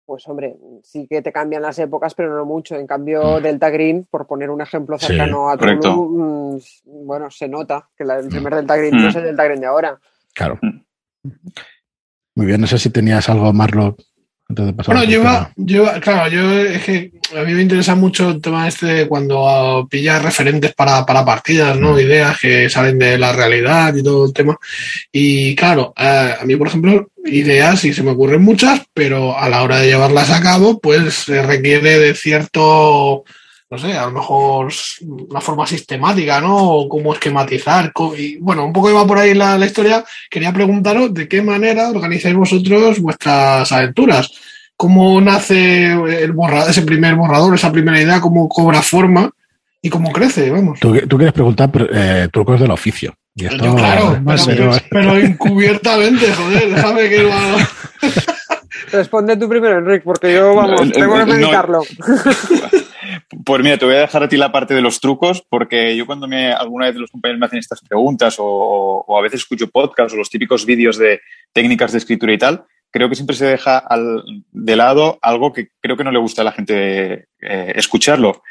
Speaker 4: pues hombre, sí que te cambian las épocas, pero no mucho. En cambio, mm. Delta Green, por poner un ejemplo cercano
Speaker 5: sí,
Speaker 4: a Tulu, mmm, bueno, se nota que la, el primer Delta Green mm. no es el Delta Green de ahora.
Speaker 1: Claro. Muy bien, no sé si tenías algo, Marlo, antes de pasar.
Speaker 3: Bueno, lleva, lleva, claro, yo es que a mí me interesa mucho el tema este cuando pillas referentes para, para partidas, ¿no? Mm. Ideas que salen de la realidad y todo el tema. Y claro, eh, a mí, por ejemplo, ideas y se me ocurren muchas, pero a la hora de llevarlas a cabo, pues se requiere de cierto, no sé, a lo mejor una forma sistemática, ¿no? O cómo esquematizar. Y bueno, un poco iba por ahí la, la historia. Quería preguntaros de qué manera organizáis vosotros vuestras aventuras. ¿Cómo nace el borrador, ese primer borrador, esa primera idea, cómo cobra forma y cómo crece? Vamos.
Speaker 1: Tú, tú quieres preguntar eh, trucos del oficio. Y esto,
Speaker 3: Yo, claro, pero, pero, pero, encubiertamente, joder, déjame que lo haga.
Speaker 4: Responde tú primero, Enrique, porque yo, vamos, tengo que meditarlo.
Speaker 5: No, pues mira, te voy a dejar a ti la parte de los trucos, porque yo cuando me, alguna vez los compañeros me hacen estas preguntas o, o a veces escucho podcasts o los típicos vídeos de técnicas de escritura y tal, creo que siempre se deja de lado algo que creo que no le gusta a la gente eh, escucharlo,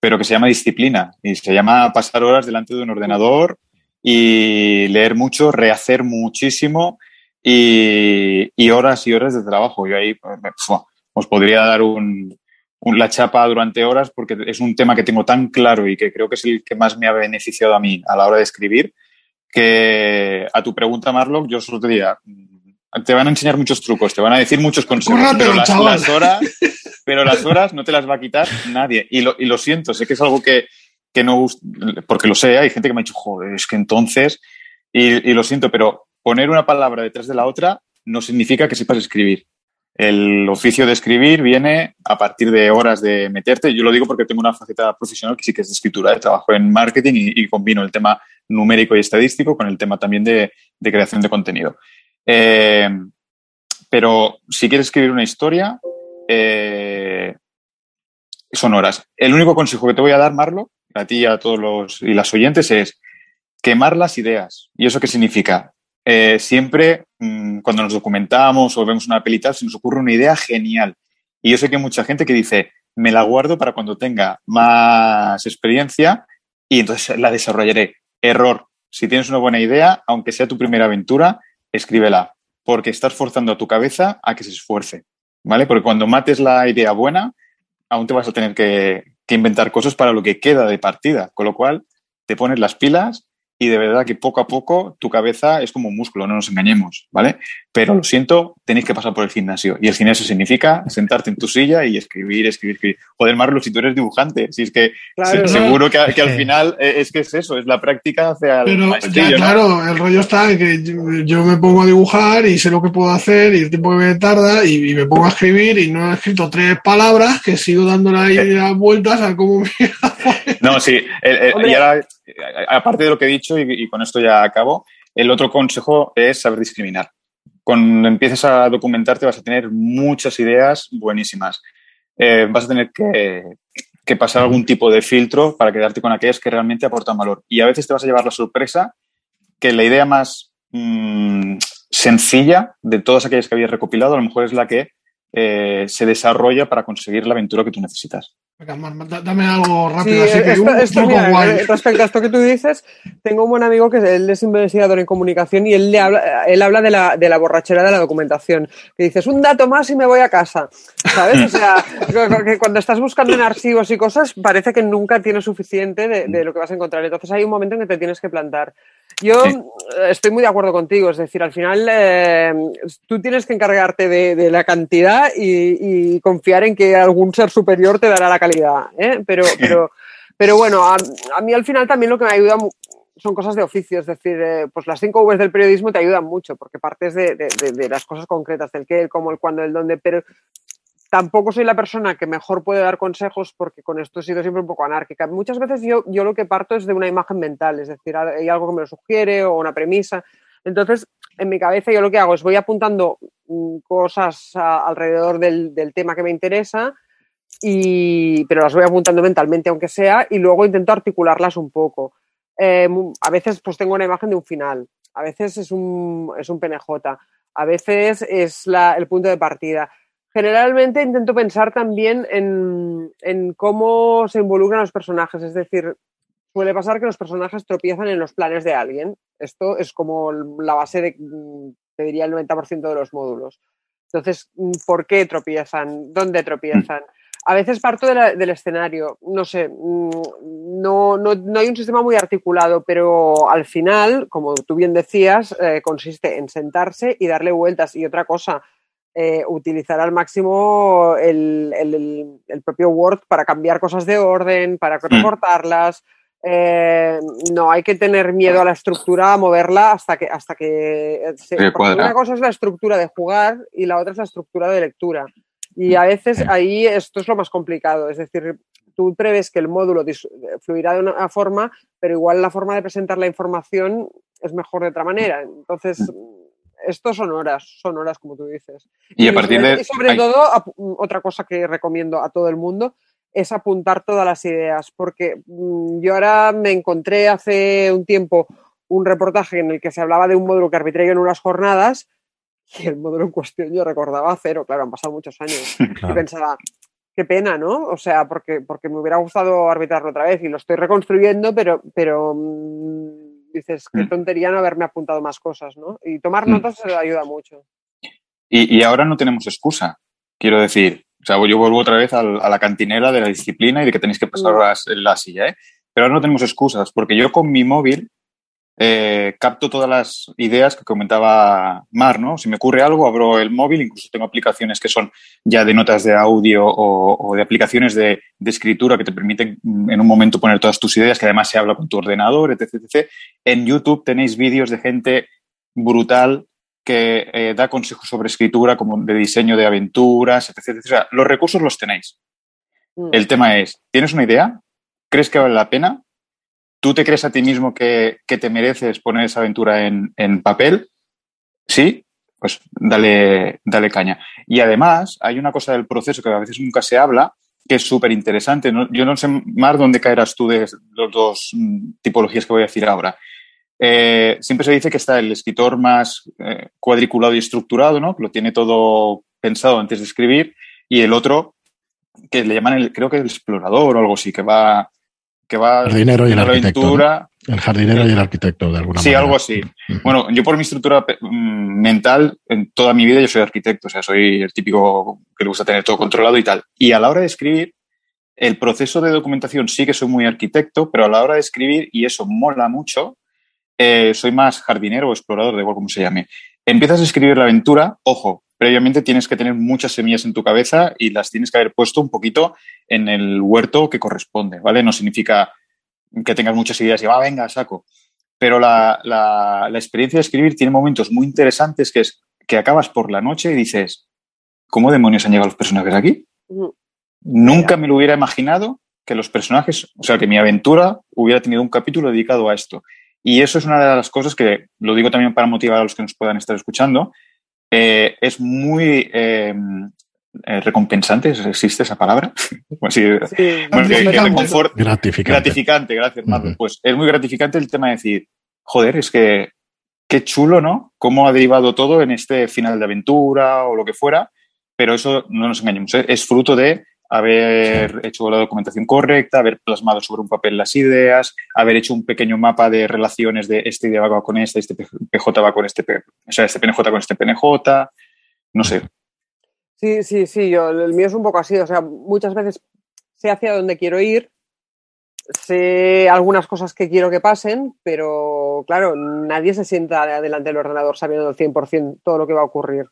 Speaker 5: pero que se llama disciplina y se llama pasar horas delante de un ordenador y leer mucho, rehacer muchísimo y, horas y horas de trabajo. Yo ahí pues, os podría dar un, la chapa durante horas porque es un tema que tengo tan claro y que creo que es el que más me ha beneficiado a mí a la hora de escribir, que a tu pregunta, Marlock, yo solo te diría, mm, te van a enseñar muchos trucos, te van a decir muchos consejos, pero las, horas, pero las horas no te las va a quitar nadie. Y lo, y lo siento, sé que es algo que, que no, porque lo sé, hay gente que me ha dicho, joder, es que entonces, y, y lo siento, pero poner una palabra detrás de la otra no significa que sepas escribir. El oficio de escribir viene a partir de horas de meterte. Yo lo digo porque tengo una faceta profesional que sí que es de escritura. Trabajo en marketing y, combino el tema numérico y estadístico con el tema también de, creación de contenido. Eh, pero si quieres escribir una historia, eh, son horas. El único consejo que te voy a dar, Marlo, a ti y a todos los y las oyentes, es quemar las ideas. ¿Y eso qué significa? Eh, siempre mm, cuando nos documentamos o vemos una pelita se nos ocurre una idea genial. Y yo sé que hay mucha gente que dice, me la guardo para cuando tenga más experiencia y entonces la desarrollaré. Error. Si tienes una buena idea, aunque sea tu primera aventura, escríbela, porque estás forzando a tu cabeza a que se esfuerce. ¿Vale? Porque cuando mates la idea buena, aún te vas a tener que inventar cosas para lo que queda de partida. Con lo cual, te pones las pilas y de verdad que poco a poco tu cabeza es como un músculo, no nos engañemos, ¿vale? Pero lo siento, tenéis que pasar por el gimnasio. Y el gimnasio significa sentarte en tu silla y escribir, escribir, escribir. Joder, Marlo, si tú eres dibujante, si es que seguro que, al final eh, es que es eso, es la práctica hacia
Speaker 3: el Pero claro, el rollo está en que yo, me pongo a dibujar y sé lo que puedo hacer y el tiempo que me tarda y, me pongo a escribir y no he escrito tres palabras que sigo dándole ahí las vueltas a cómo me...
Speaker 5: no, sí, y ahora aparte de lo que he dicho, y, con esto ya acabo, el otro consejo es saber discriminar. Cuando empieces a documentarte vas a tener muchas ideas buenísimas. Eh, vas a tener que, pasar algún tipo de filtro para quedarte con aquellas que realmente aportan valor. Y a veces te vas a llevar la sorpresa que la idea más mm, sencilla de todas aquellas que habías recopilado a lo mejor es la que eh, se desarrolla para conseguir la aventura que tú necesitas.
Speaker 3: Dame algo rápido.
Speaker 4: respecto a esto que tú dices, tengo un buen amigo que él es investigador en comunicación y él, le habla, él habla de la, de la borrachera de la documentación. Que dices, un dato más y me voy a casa. ¿Sabes? O sea, que cuando estás buscando en archivos y cosas, parece que nunca tienes suficiente de, de, lo que vas a encontrar. Entonces hay un momento en que te tienes que plantar. Yo estoy muy de acuerdo contigo, es decir, al final eh, tú tienes que encargarte de, la cantidad y, confiar en que algún ser superior te dará la calidad. ¿eh? Pero, pero, pero bueno, a, mí al final también lo que me ayuda son cosas de oficio, es decir, eh, pues las cinco Vs del periodismo te ayudan mucho porque partes de, de, las cosas concretas, del qué, el cómo, el cuándo, el dónde, pero tampoco soy la persona que mejor puede dar consejos porque con esto he sido siempre un poco anárquica. Muchas veces yo, yo lo que parto es de una imagen mental, es decir, hay algo que me lo sugiere o una premisa. Entonces, en mi cabeza yo lo que hago es voy apuntando mm, cosas alrededor del, tema que me interesa, y, pero las voy apuntando mentalmente aunque sea y luego intento articularlas un poco. Eh, a veces pues tengo una imagen de un final, a veces es un, es un PNJ, a veces es el punto de partida generalmente intento pensar también en, cómo se involucran los personajes, es decir, suele pasar que los personajes tropiezan en los planes de alguien. Esto es como la base de, te diría, el 90% de los módulos. Entonces, ¿por qué tropiezan? ¿Dónde tropiezan? A veces parto del escenario, no sé, no, no, hay un sistema muy articulado, pero al final, como tú bien decías, eh, consiste en sentarse y darle vueltas. Y otra cosa, eh, utilizar al máximo el, propio Word para cambiar cosas de orden, para mm. recortarlas. Eh, no hay que tener miedo a la estructura, a moverla hasta que hasta que una cosa es la estructura de jugar y la otra es la estructura de lectura. Y a veces ahí esto es lo más complicado, es decir, tú preves que el módulo fluirá de una forma, pero igual la forma de presentar la información es mejor de otra manera. Entonces, mm esto son horas, son horas como tú dices.
Speaker 5: Y, a partir de...
Speaker 4: sobre todo, otra cosa que recomiendo a todo el mundo es apuntar todas las ideas, porque mm, yo ahora me encontré hace un tiempo un reportaje en el que se hablaba de un módulo que arbitré yo en unas jornadas Y el módulo en cuestión yo recordaba cero, claro, han pasado muchos años. Y pensaba, qué pena, ¿no? O sea, porque, porque me hubiera gustado arbitrarlo otra vez y lo estoy reconstruyendo, pero, pero mm, dices, qué
Speaker 5: Mm.
Speaker 4: tontería no haberme apuntado más cosas, ¿no? Y tomar
Speaker 5: Mm.
Speaker 4: notas ayuda mucho.
Speaker 5: Y, y ahora no tenemos excusa, quiero decir. O sea, yo vuelvo otra vez al- a la cantinera de la disciplina y de que tenéis que pasar
Speaker 4: Mm.
Speaker 5: en la silla, ¿eh? Pero ahora no tenemos excusas, porque yo con mi móvil eh, capto todas las ideas que comentaba Mar, ¿no? Si me ocurre algo, abro el móvil, incluso tengo aplicaciones que son ya de notas de audio o, o de aplicaciones de, de escritura que te permiten mm, en un momento poner todas tus ideas, que además se habla con tu ordenador, etc. etc. En YouTube tenéis vídeos de gente brutal que eh, da consejos sobre escritura, como de diseño de aventuras, etc. etc. O sea, los recursos los tenéis.
Speaker 4: Mm.
Speaker 5: El tema es, ¿tienes una idea? ¿Crees que vale la pena? ¿Tú te crees a ti mismo que, que te mereces poner esa aventura en, en papel? Sí, pues dale, dale caña. Y además, hay una cosa del proceso que a veces nunca se habla, que es súper interesante. ¿no? Yo no sé más dónde caerás tú de las dos mm, tipologías que voy a decir ahora. Eh, siempre se dice que está el escritor más eh, cuadriculado y estructurado, ¿no? lo tiene todo pensado antes de escribir, y el otro, que le llaman, el, creo que el explorador o algo así, que va que va
Speaker 1: El dinero y el arquitecto.
Speaker 5: aventura.
Speaker 1: ¿no? El jardinero y el arquitecto, de alguna
Speaker 5: Sí,
Speaker 1: manera.
Speaker 5: algo así. Bueno, yo por mi estructura mm, mental, en toda mi vida yo soy arquitecto, o sea, soy el típico que le gusta tener todo controlado y tal. Y a la hora de escribir, el proceso de documentación sí que soy muy arquitecto, pero a la hora de escribir, y eso mola mucho, eh, soy más jardinero o explorador, da igual como se llame. Empiezas a escribir la aventura, ojo, previamente tienes que tener muchas semillas en tu cabeza y las tienes que haber puesto un poquito en el huerto que corresponde, ¿vale? No significa que tengas muchas ideas y va, venga, saco. Pero la, la, la experiencia de escribir tiene momentos muy interesantes que es que acabas por la noche y dices, ¿cómo demonios han llegado los personajes aquí? Nunca me lo hubiera imaginado que los personajes, o sea, que mi aventura hubiera tenido un capítulo dedicado a esto. Y eso es una de las cosas que, lo digo también para motivar a los que nos puedan estar escuchando, eh, es muy eh, eh, recompensante, ¿existe esa palabra? Pues sí,
Speaker 4: Sí,
Speaker 5: bueno, que, que
Speaker 3: Gratificante.
Speaker 1: Gratificante.
Speaker 5: gratificante, gracias, Marlon.
Speaker 1: Ujú.
Speaker 5: Pues es muy gratificante el tema de decir, joder, es que qué chulo, ¿no? Cómo ha derivado todo en este final de aventura o lo que fuera, pero eso no nos engañemos, ¿eh? es fruto de haber hecho la documentación correcta, haber plasmado sobre un papel las ideas, haber hecho un pequeño mapa de relaciones de este idea va con este, este PJ va con este, o sea, este PNJ con este PNJ, no sé.
Speaker 4: Sí, sí, sí, yo, el mío es un poco así, o sea, muchas veces sé hacia dónde quiero ir, sé algunas cosas que quiero que pasen, pero claro, nadie se sienta delante del ordenador sabiendo al 100% todo lo que va a ocurrir.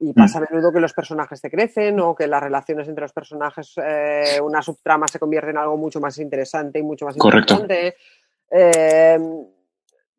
Speaker 4: Y pasa a menudo que los personajes se crecen o que las relaciones entre los personajes, eh, una subtrama se convierte en algo mucho más interesante y mucho más
Speaker 5: Correcto.
Speaker 4: importante. Eh,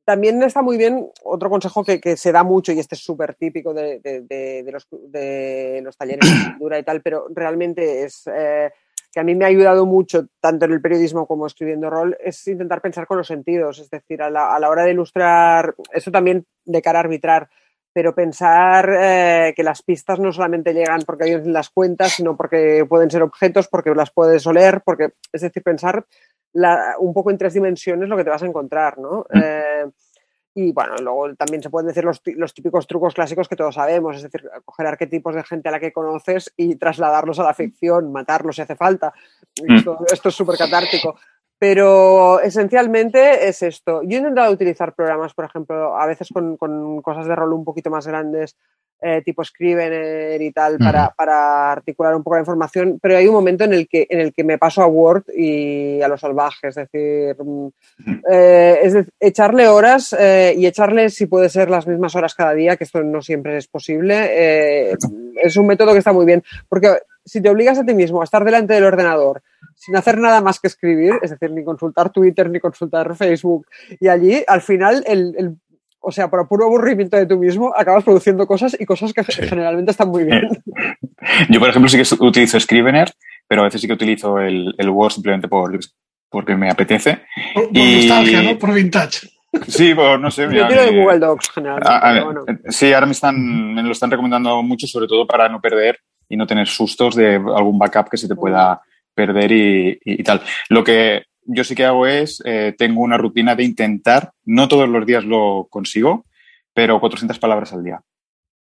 Speaker 4: también está muy bien otro consejo que, que se da mucho y este es súper típico de, de- de- de los, de los talleres de escritura y tal, pero realmente es eh, que a mí me ha ayudado mucho, tanto en el periodismo como escribiendo rol, es intentar pensar con los sentidos, es decir, a la, a la hora de ilustrar, eso también de cara a arbitrar, pero pensar eh, que las pistas no solamente llegan porque alguien las cuentas, sino porque pueden ser objetos, porque las puedes oler, porque, es decir, pensar la- un poco en tres dimensiones lo que te vas a encontrar, ¿no?
Speaker 5: Mm.
Speaker 4: Eh, y bueno, luego también se pueden decir los, los típicos trucos clásicos que todos sabemos, es decir, coger arquetipos de gente a la que conoces y trasladarlos a la ficción, matarlos si hace falta.
Speaker 5: Mm.
Speaker 4: Esto, esto es súper catártico. Pero esencialmente es esto. Yo he intentado utilizar programas, por ejemplo, a veces con, con cosas de rol un poquito más grandes, eh, tipo Scrivener y tal, para, para articular un poco la información, pero hay un momento en el que, en el que me paso a Word y a lo salvaje, es decir, mm, eh, es de- echarle horas eh, y echarle, si puede ser, las mismas horas cada día, que esto no siempre es posible, eh, es un método que está muy bien, porque si te obligas a ti mismo a estar delante del ordenador sin hacer nada más que escribir, es decir, ni consultar Twitter, ni consultar Facebook, y allí, al final, el, el- o sea, por puro aburrimiento de tú mismo, acabas produciendo cosas y cosas que
Speaker 1: Sí.
Speaker 4: generalmente están muy bien.
Speaker 5: Yo, por ejemplo, sí que utilizo Scrivener, pero a veces sí que utilizo el, el Word simplemente por, porque me apetece.
Speaker 3: Por, por
Speaker 5: Y-
Speaker 3: nostalgia, ¿no? Por vintage.
Speaker 5: Sí, pues no sé.
Speaker 4: Yo
Speaker 5: mira,
Speaker 4: tiro de
Speaker 5: me-
Speaker 4: Google Docs, generalmente.
Speaker 5: a- a ver,
Speaker 4: pero bueno.
Speaker 5: Sí, ahora me, están, me lo están recomendando mucho, sobre todo para no perder y no tener sustos de algún backup que se te pueda perder y, y- tal. Lo que yo sí que hago es, eh, tengo una rutina de intentar, no todos los días lo consigo, pero 400 palabras al día.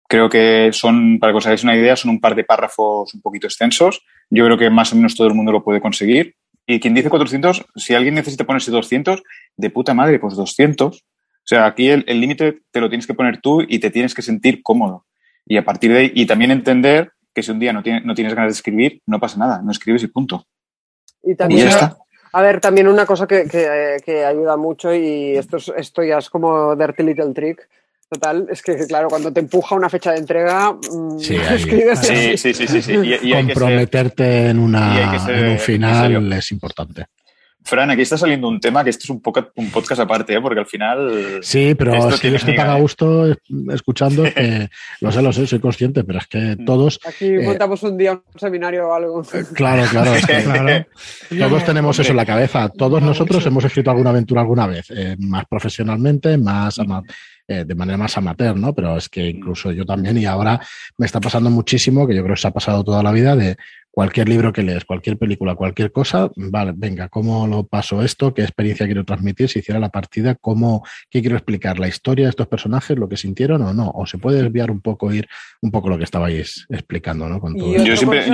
Speaker 5: Creo que son, para que os hagáis una idea, son un par de párrafos un poquito extensos. Yo creo que más o menos todo el mundo lo puede conseguir. Y quien dice 400, si alguien necesita ponerse 200, de puta madre, pues 200. O sea, aquí el límite te lo tienes que poner tú y te tienes que sentir cómodo. Y a partir de ahí, y también entender que si un día no, no tienes ganas de escribir, no pasa nada, no escribes y punto.
Speaker 4: Y también, a ver, también una cosa que, que, ayuda mucho y esto, esto ya es como Dirty Little Trick, Total, es que claro, cuando te empuja una fecha de entrega,
Speaker 1: mm, sí, sí, sí, sí, sí, Y, Comprometerte en, una, en un final es importante.
Speaker 5: Fran, aquí está saliendo un tema que esto es un, poco, un podcast aparte, ¿eh? porque al final.
Speaker 1: Sí, pero si yo estoy para gusto escuchando, que lo sé, lo sé, soy consciente, pero es que mm. todos.
Speaker 4: Aquí eh, montamos un día un seminario o algo.
Speaker 1: Eh, claro, claro, es que, claro. Todos tenemos eso en la cabeza. Todos nosotros hemos escrito alguna aventura alguna vez, más profesionalmente, más. Eh, de manera más amateur, ¿no? Pero es que incluso yo también, y ahora me está pasando muchísimo, que yo creo que se ha pasado toda la vida, de cualquier libro que lees, cualquier película, cualquier cosa, vale, venga, ¿cómo lo paso esto? ¿Qué experiencia quiero transmitir? Si hiciera la partida, ¿cómo, qué quiero explicar? ¿La historia de estos personajes, lo que sintieron o no? ¿O se puede desviar un poco, ir un poco lo que estabais explicando, ¿no?
Speaker 5: Con todo yo siempre...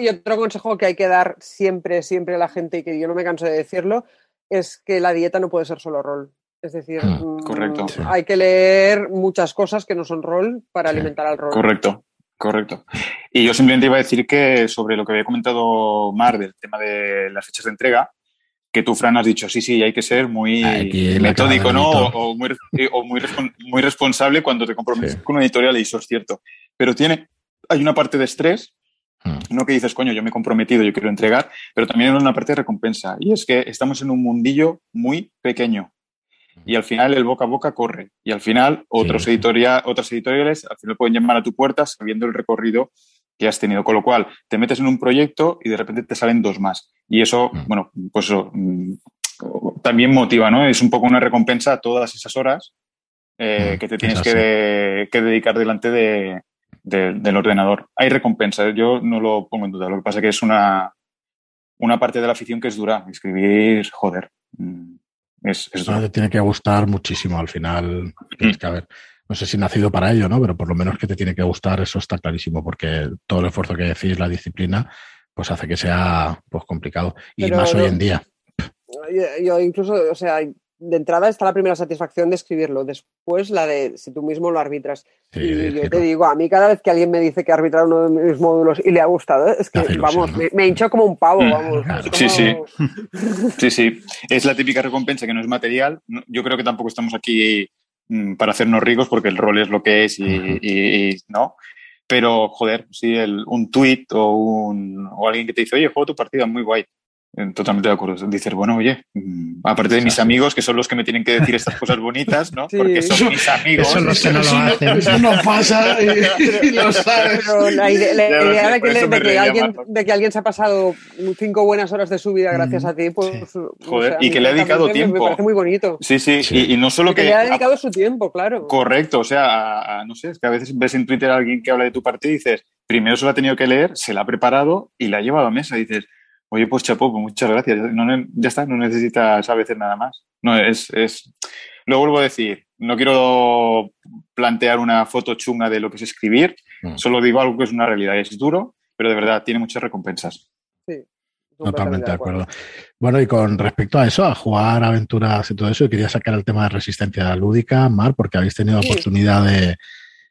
Speaker 4: y otro consejo que hay que dar siempre, siempre a la gente y que yo no me canso de decirlo, es que la dieta no puede ser solo rol. Es decir,
Speaker 5: hmm, correcto.
Speaker 4: hay que leer muchas cosas que no son rol para alimentar al rol.
Speaker 5: Correcto, correcto. Y yo simplemente iba a decir que sobre lo que había comentado Mar del tema de las fechas de entrega, que tú, Fran, has dicho, sí, sí, hay que ser muy metódico, ¿no? O, muy, muy, responsable cuando te comprometes con una editorial, y eso es cierto. Pero tiene, hay una parte de estrés hmm. no que dices, coño, yo me he comprometido, yo quiero entregar, pero también hay una parte de recompensa. Y es que estamos en un mundillo muy pequeño y al final el boca a boca corre. Y al final otros otras editoriales al final pueden llamar a tu puerta sabiendo el recorrido que has tenido. Con lo cual, te metes en un proyecto y de repente te salen dos más. Y eso, mm. bueno, pues eso, mm, también motiva, ¿no? Es un poco una recompensa a todas esas horas eh, mm, que te tienes que, dedicar delante de, del ordenador. Hay recompensa, yo no lo pongo en duda. Lo que pasa es que es una, una parte de la afición que es dura. Escribir, joder. Es,
Speaker 1: Eso te tiene que gustar muchísimo al final. Tienes que haber, no sé si nacido para ello, ¿no? Pero por lo menos que te tiene que gustar, eso está clarísimo, porque todo el esfuerzo que decís, la disciplina, pues hace que sea pues complicado. Y más hoy en día.
Speaker 4: Yo incluso, o sea, de entrada está la primera satisfacción de escribirlo, después la de si tú mismo lo arbitras. y yo te digo, a mí cada vez que alguien me dice que ha arbitrado uno de mis módulos y le ha gustado, es que, vamos, me, me, hincho como un pavo, mm, vamos.
Speaker 5: Sí, sí. Sí, sí. Es la típica recompensa que no es material. Yo creo que tampoco estamos aquí mm, para hacernos ricos porque el rol es lo que es y, no. Pero, joder, sí, el, un tweet o, un, o alguien que te dice, oye, juego tu partida muy guay. Eh, totalmente de acuerdo. Dices, bueno, oye, mm, aparte de mis amigos, que son los que me tienen que decir estas cosas bonitas, ¿no? Porque son mis amigos.
Speaker 3: Eso, no, eso, no, eso no pasa y, lo sabes.
Speaker 4: Pero la idea, de, que, alguien, de, que, alguien, se ha pasado cinco buenas horas de su vida gracias a ti, pues.
Speaker 5: Joder, y que le ha dedicado tiempo.
Speaker 4: Me parece muy bonito.
Speaker 5: Sí, sí, Y, no solo que.
Speaker 4: que. le ha dedicado su tiempo, claro.
Speaker 5: Correcto, o sea, no sé, es que a veces ves en Twitter a alguien que habla de tu partido y dices, primero se lo ha tenido que leer, se la ha preparado y la ha llevado a mesa. Y dices, Oye, pues chapo, pues muchas gracias. ya está, no necesitas a veces nada más. No, es, es... Lo vuelvo a decir, no quiero plantear una foto chunga de lo que es escribir, mm. solo digo algo que es una realidad. Es duro, pero de verdad tiene muchas recompensas.
Speaker 4: Sí.
Speaker 1: Totalmente de acuerdo. Bueno, y con respecto a eso, a jugar aventuras y todo eso, quería sacar el tema de resistencia lúdica, Mar, porque habéis tenido oportunidad de,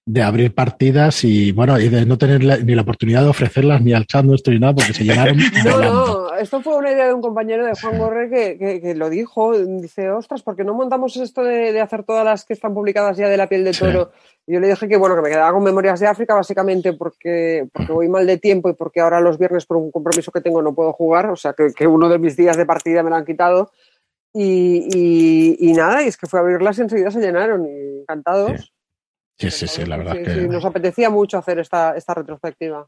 Speaker 1: de abrir partidas y bueno, y de no tener ni la oportunidad de ofrecerlas ni al chat nuestro ni nada porque se llenaron.
Speaker 4: no, no, esto fue una idea de un compañero de Juan Gorre que, que, lo dijo. Dice, ostras, ¿por qué no montamos esto de, hacer todas las que están publicadas ya de la piel de toro? Y yo le dije que bueno, que me quedaba con Memorias de África básicamente porque, porque voy mal de tiempo y porque ahora los viernes por un compromiso que tengo no puedo jugar, o sea que, que uno de mis días de partida me lo han quitado. Y, y, y, nada, y es que fue a abrirlas y enseguida se llenaron y encantados.
Speaker 1: Sí, sí, sí, la verdad que...
Speaker 4: nos apetecía mucho hacer esta, esta retrospectiva.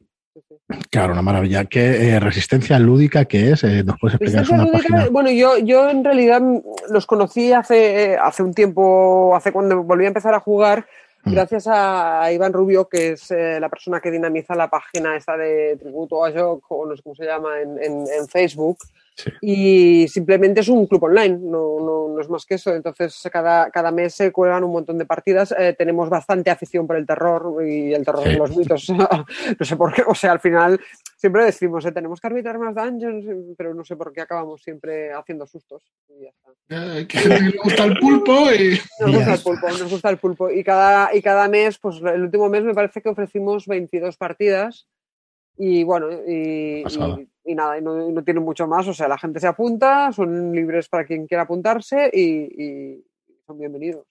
Speaker 1: Claro, una maravilla. ¿Qué eh, resistencia lúdica qué es? Eh, ¿Nos puedes explicar una página?
Speaker 4: Bueno, yo, yo en realidad los conocí hace, eh, hace un tiempo, hace cuando volví a empezar a jugar, mm. gracias a, Iván Rubio, que es la persona que dinamiza la página esta de tributo a Jock, o no sé cómo se llama, en, en, en Facebook. Y simplemente es un club online, no, no, no, es más que eso. Entonces, cada, cada mes se cuelgan un montón de partidas. Eh, tenemos bastante afición por el terror y el terror de los mitos. no sé por qué, o sea, al final siempre decimos, eh, tenemos que arbitrar más dungeons, pero no sé por qué acabamos siempre haciendo sustos. Y ya está.
Speaker 3: Eh, que le gusta el pulpo y...
Speaker 4: Nos gusta el pulpo, nos gusta el pulpo. Y cada, y cada mes, pues el último mes me parece que ofrecimos 22 partidas y bueno, y, y, nada, y no, no, tienen mucho más. O sea, la gente se apunta, son libres para quien quiera apuntarse y, y son bienvenidos.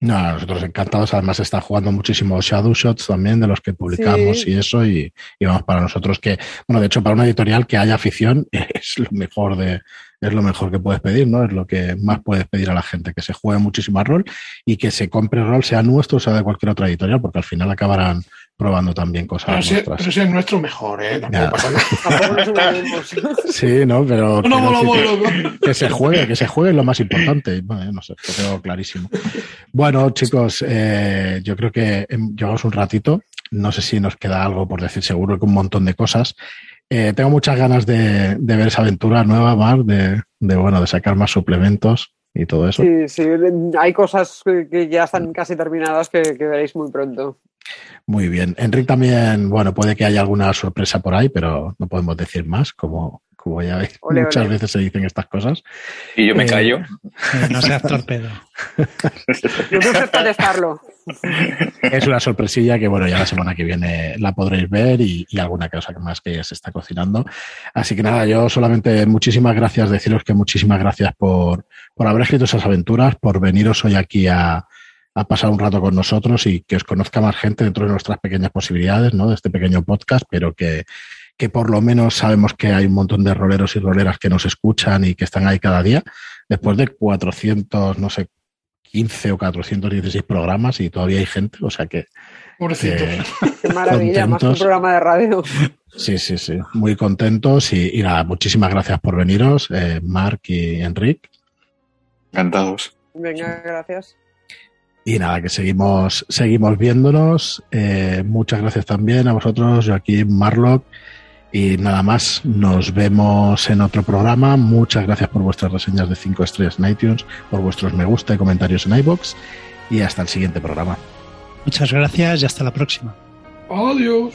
Speaker 1: No, nosotros encantados. Además, están jugando muchísimo Shadow Shots también, de los que publicamos sí. y eso. Y, y, vamos, para nosotros que, bueno, de hecho, para una editorial que haya afición es lo mejor de, es lo mejor que puedes pedir, ¿no? Es lo que más puedes pedir a la gente, que se juegue muchísimo a rol y que se compre rol, sea nuestro o sea de cualquier otra editorial, porque al final acabarán probando también cosas
Speaker 3: pero si,
Speaker 1: nuestras.
Speaker 3: Pero si es nuestro mejor, ¿eh? Tampoco pasa
Speaker 1: nada. sí, ¿no? Pero,
Speaker 3: no, no,
Speaker 1: pero que, que, se juegue, que se juegue es lo más importante. Bueno, no sé, lo tengo clarísimo. Bueno, chicos, eh, yo creo que llevamos un ratito. No sé si nos queda algo por decir, seguro que un montón de cosas. Eh, tengo muchas ganas de, de, ver esa aventura nueva, Mar, de, de, bueno, de sacar más suplementos y todo eso.
Speaker 4: Sí, sí, hay cosas que ya están casi terminadas que, que veréis muy pronto.
Speaker 1: Muy bien. Enrique también, bueno, puede que haya alguna sorpresa por ahí, pero no podemos decir más, como, como ya veis, ole, muchas ole. veces se dicen estas cosas.
Speaker 5: Y yo me eh, callo.
Speaker 2: No seas torpedo.
Speaker 4: yo creo que contestarlo.
Speaker 1: Es una sorpresilla que, bueno, ya la semana que viene la podréis ver y, alguna cosa más que se está cocinando. Así que nada, yo solamente muchísimas gracias, deciros que muchísimas gracias por, por haber escrito esas aventuras, por veniros hoy aquí a, a pasar un rato con nosotros y que os conozca más gente dentro de nuestras pequeñas posibilidades, ¿no? De este pequeño podcast, pero que, que por lo menos sabemos que hay un montón de roleros y roleras que nos escuchan y que están ahí cada día, después de 400, no sé, 15 o 416 programas y todavía hay gente, o sea que...
Speaker 3: Pobrecito.
Speaker 4: Qué maravilla, más un programa de radio.
Speaker 1: Sí, sí, sí, muy contentos y, y nada, muchísimas gracias por veniros, eh, Mark y Enrique.
Speaker 5: Encantados.
Speaker 4: Venga, gracias.
Speaker 1: Y nada, que seguimos, seguimos viéndonos. Eh, muchas gracias también a vosotros, Joaquín, Marlock. Y nada más, nos vemos en otro programa. Muchas gracias por vuestras reseñas de 5 estrellas en iTunes, por vuestros me gusta y comentarios en iBox. Y hasta el siguiente programa.
Speaker 2: Muchas gracias y hasta la próxima.
Speaker 3: Adiós.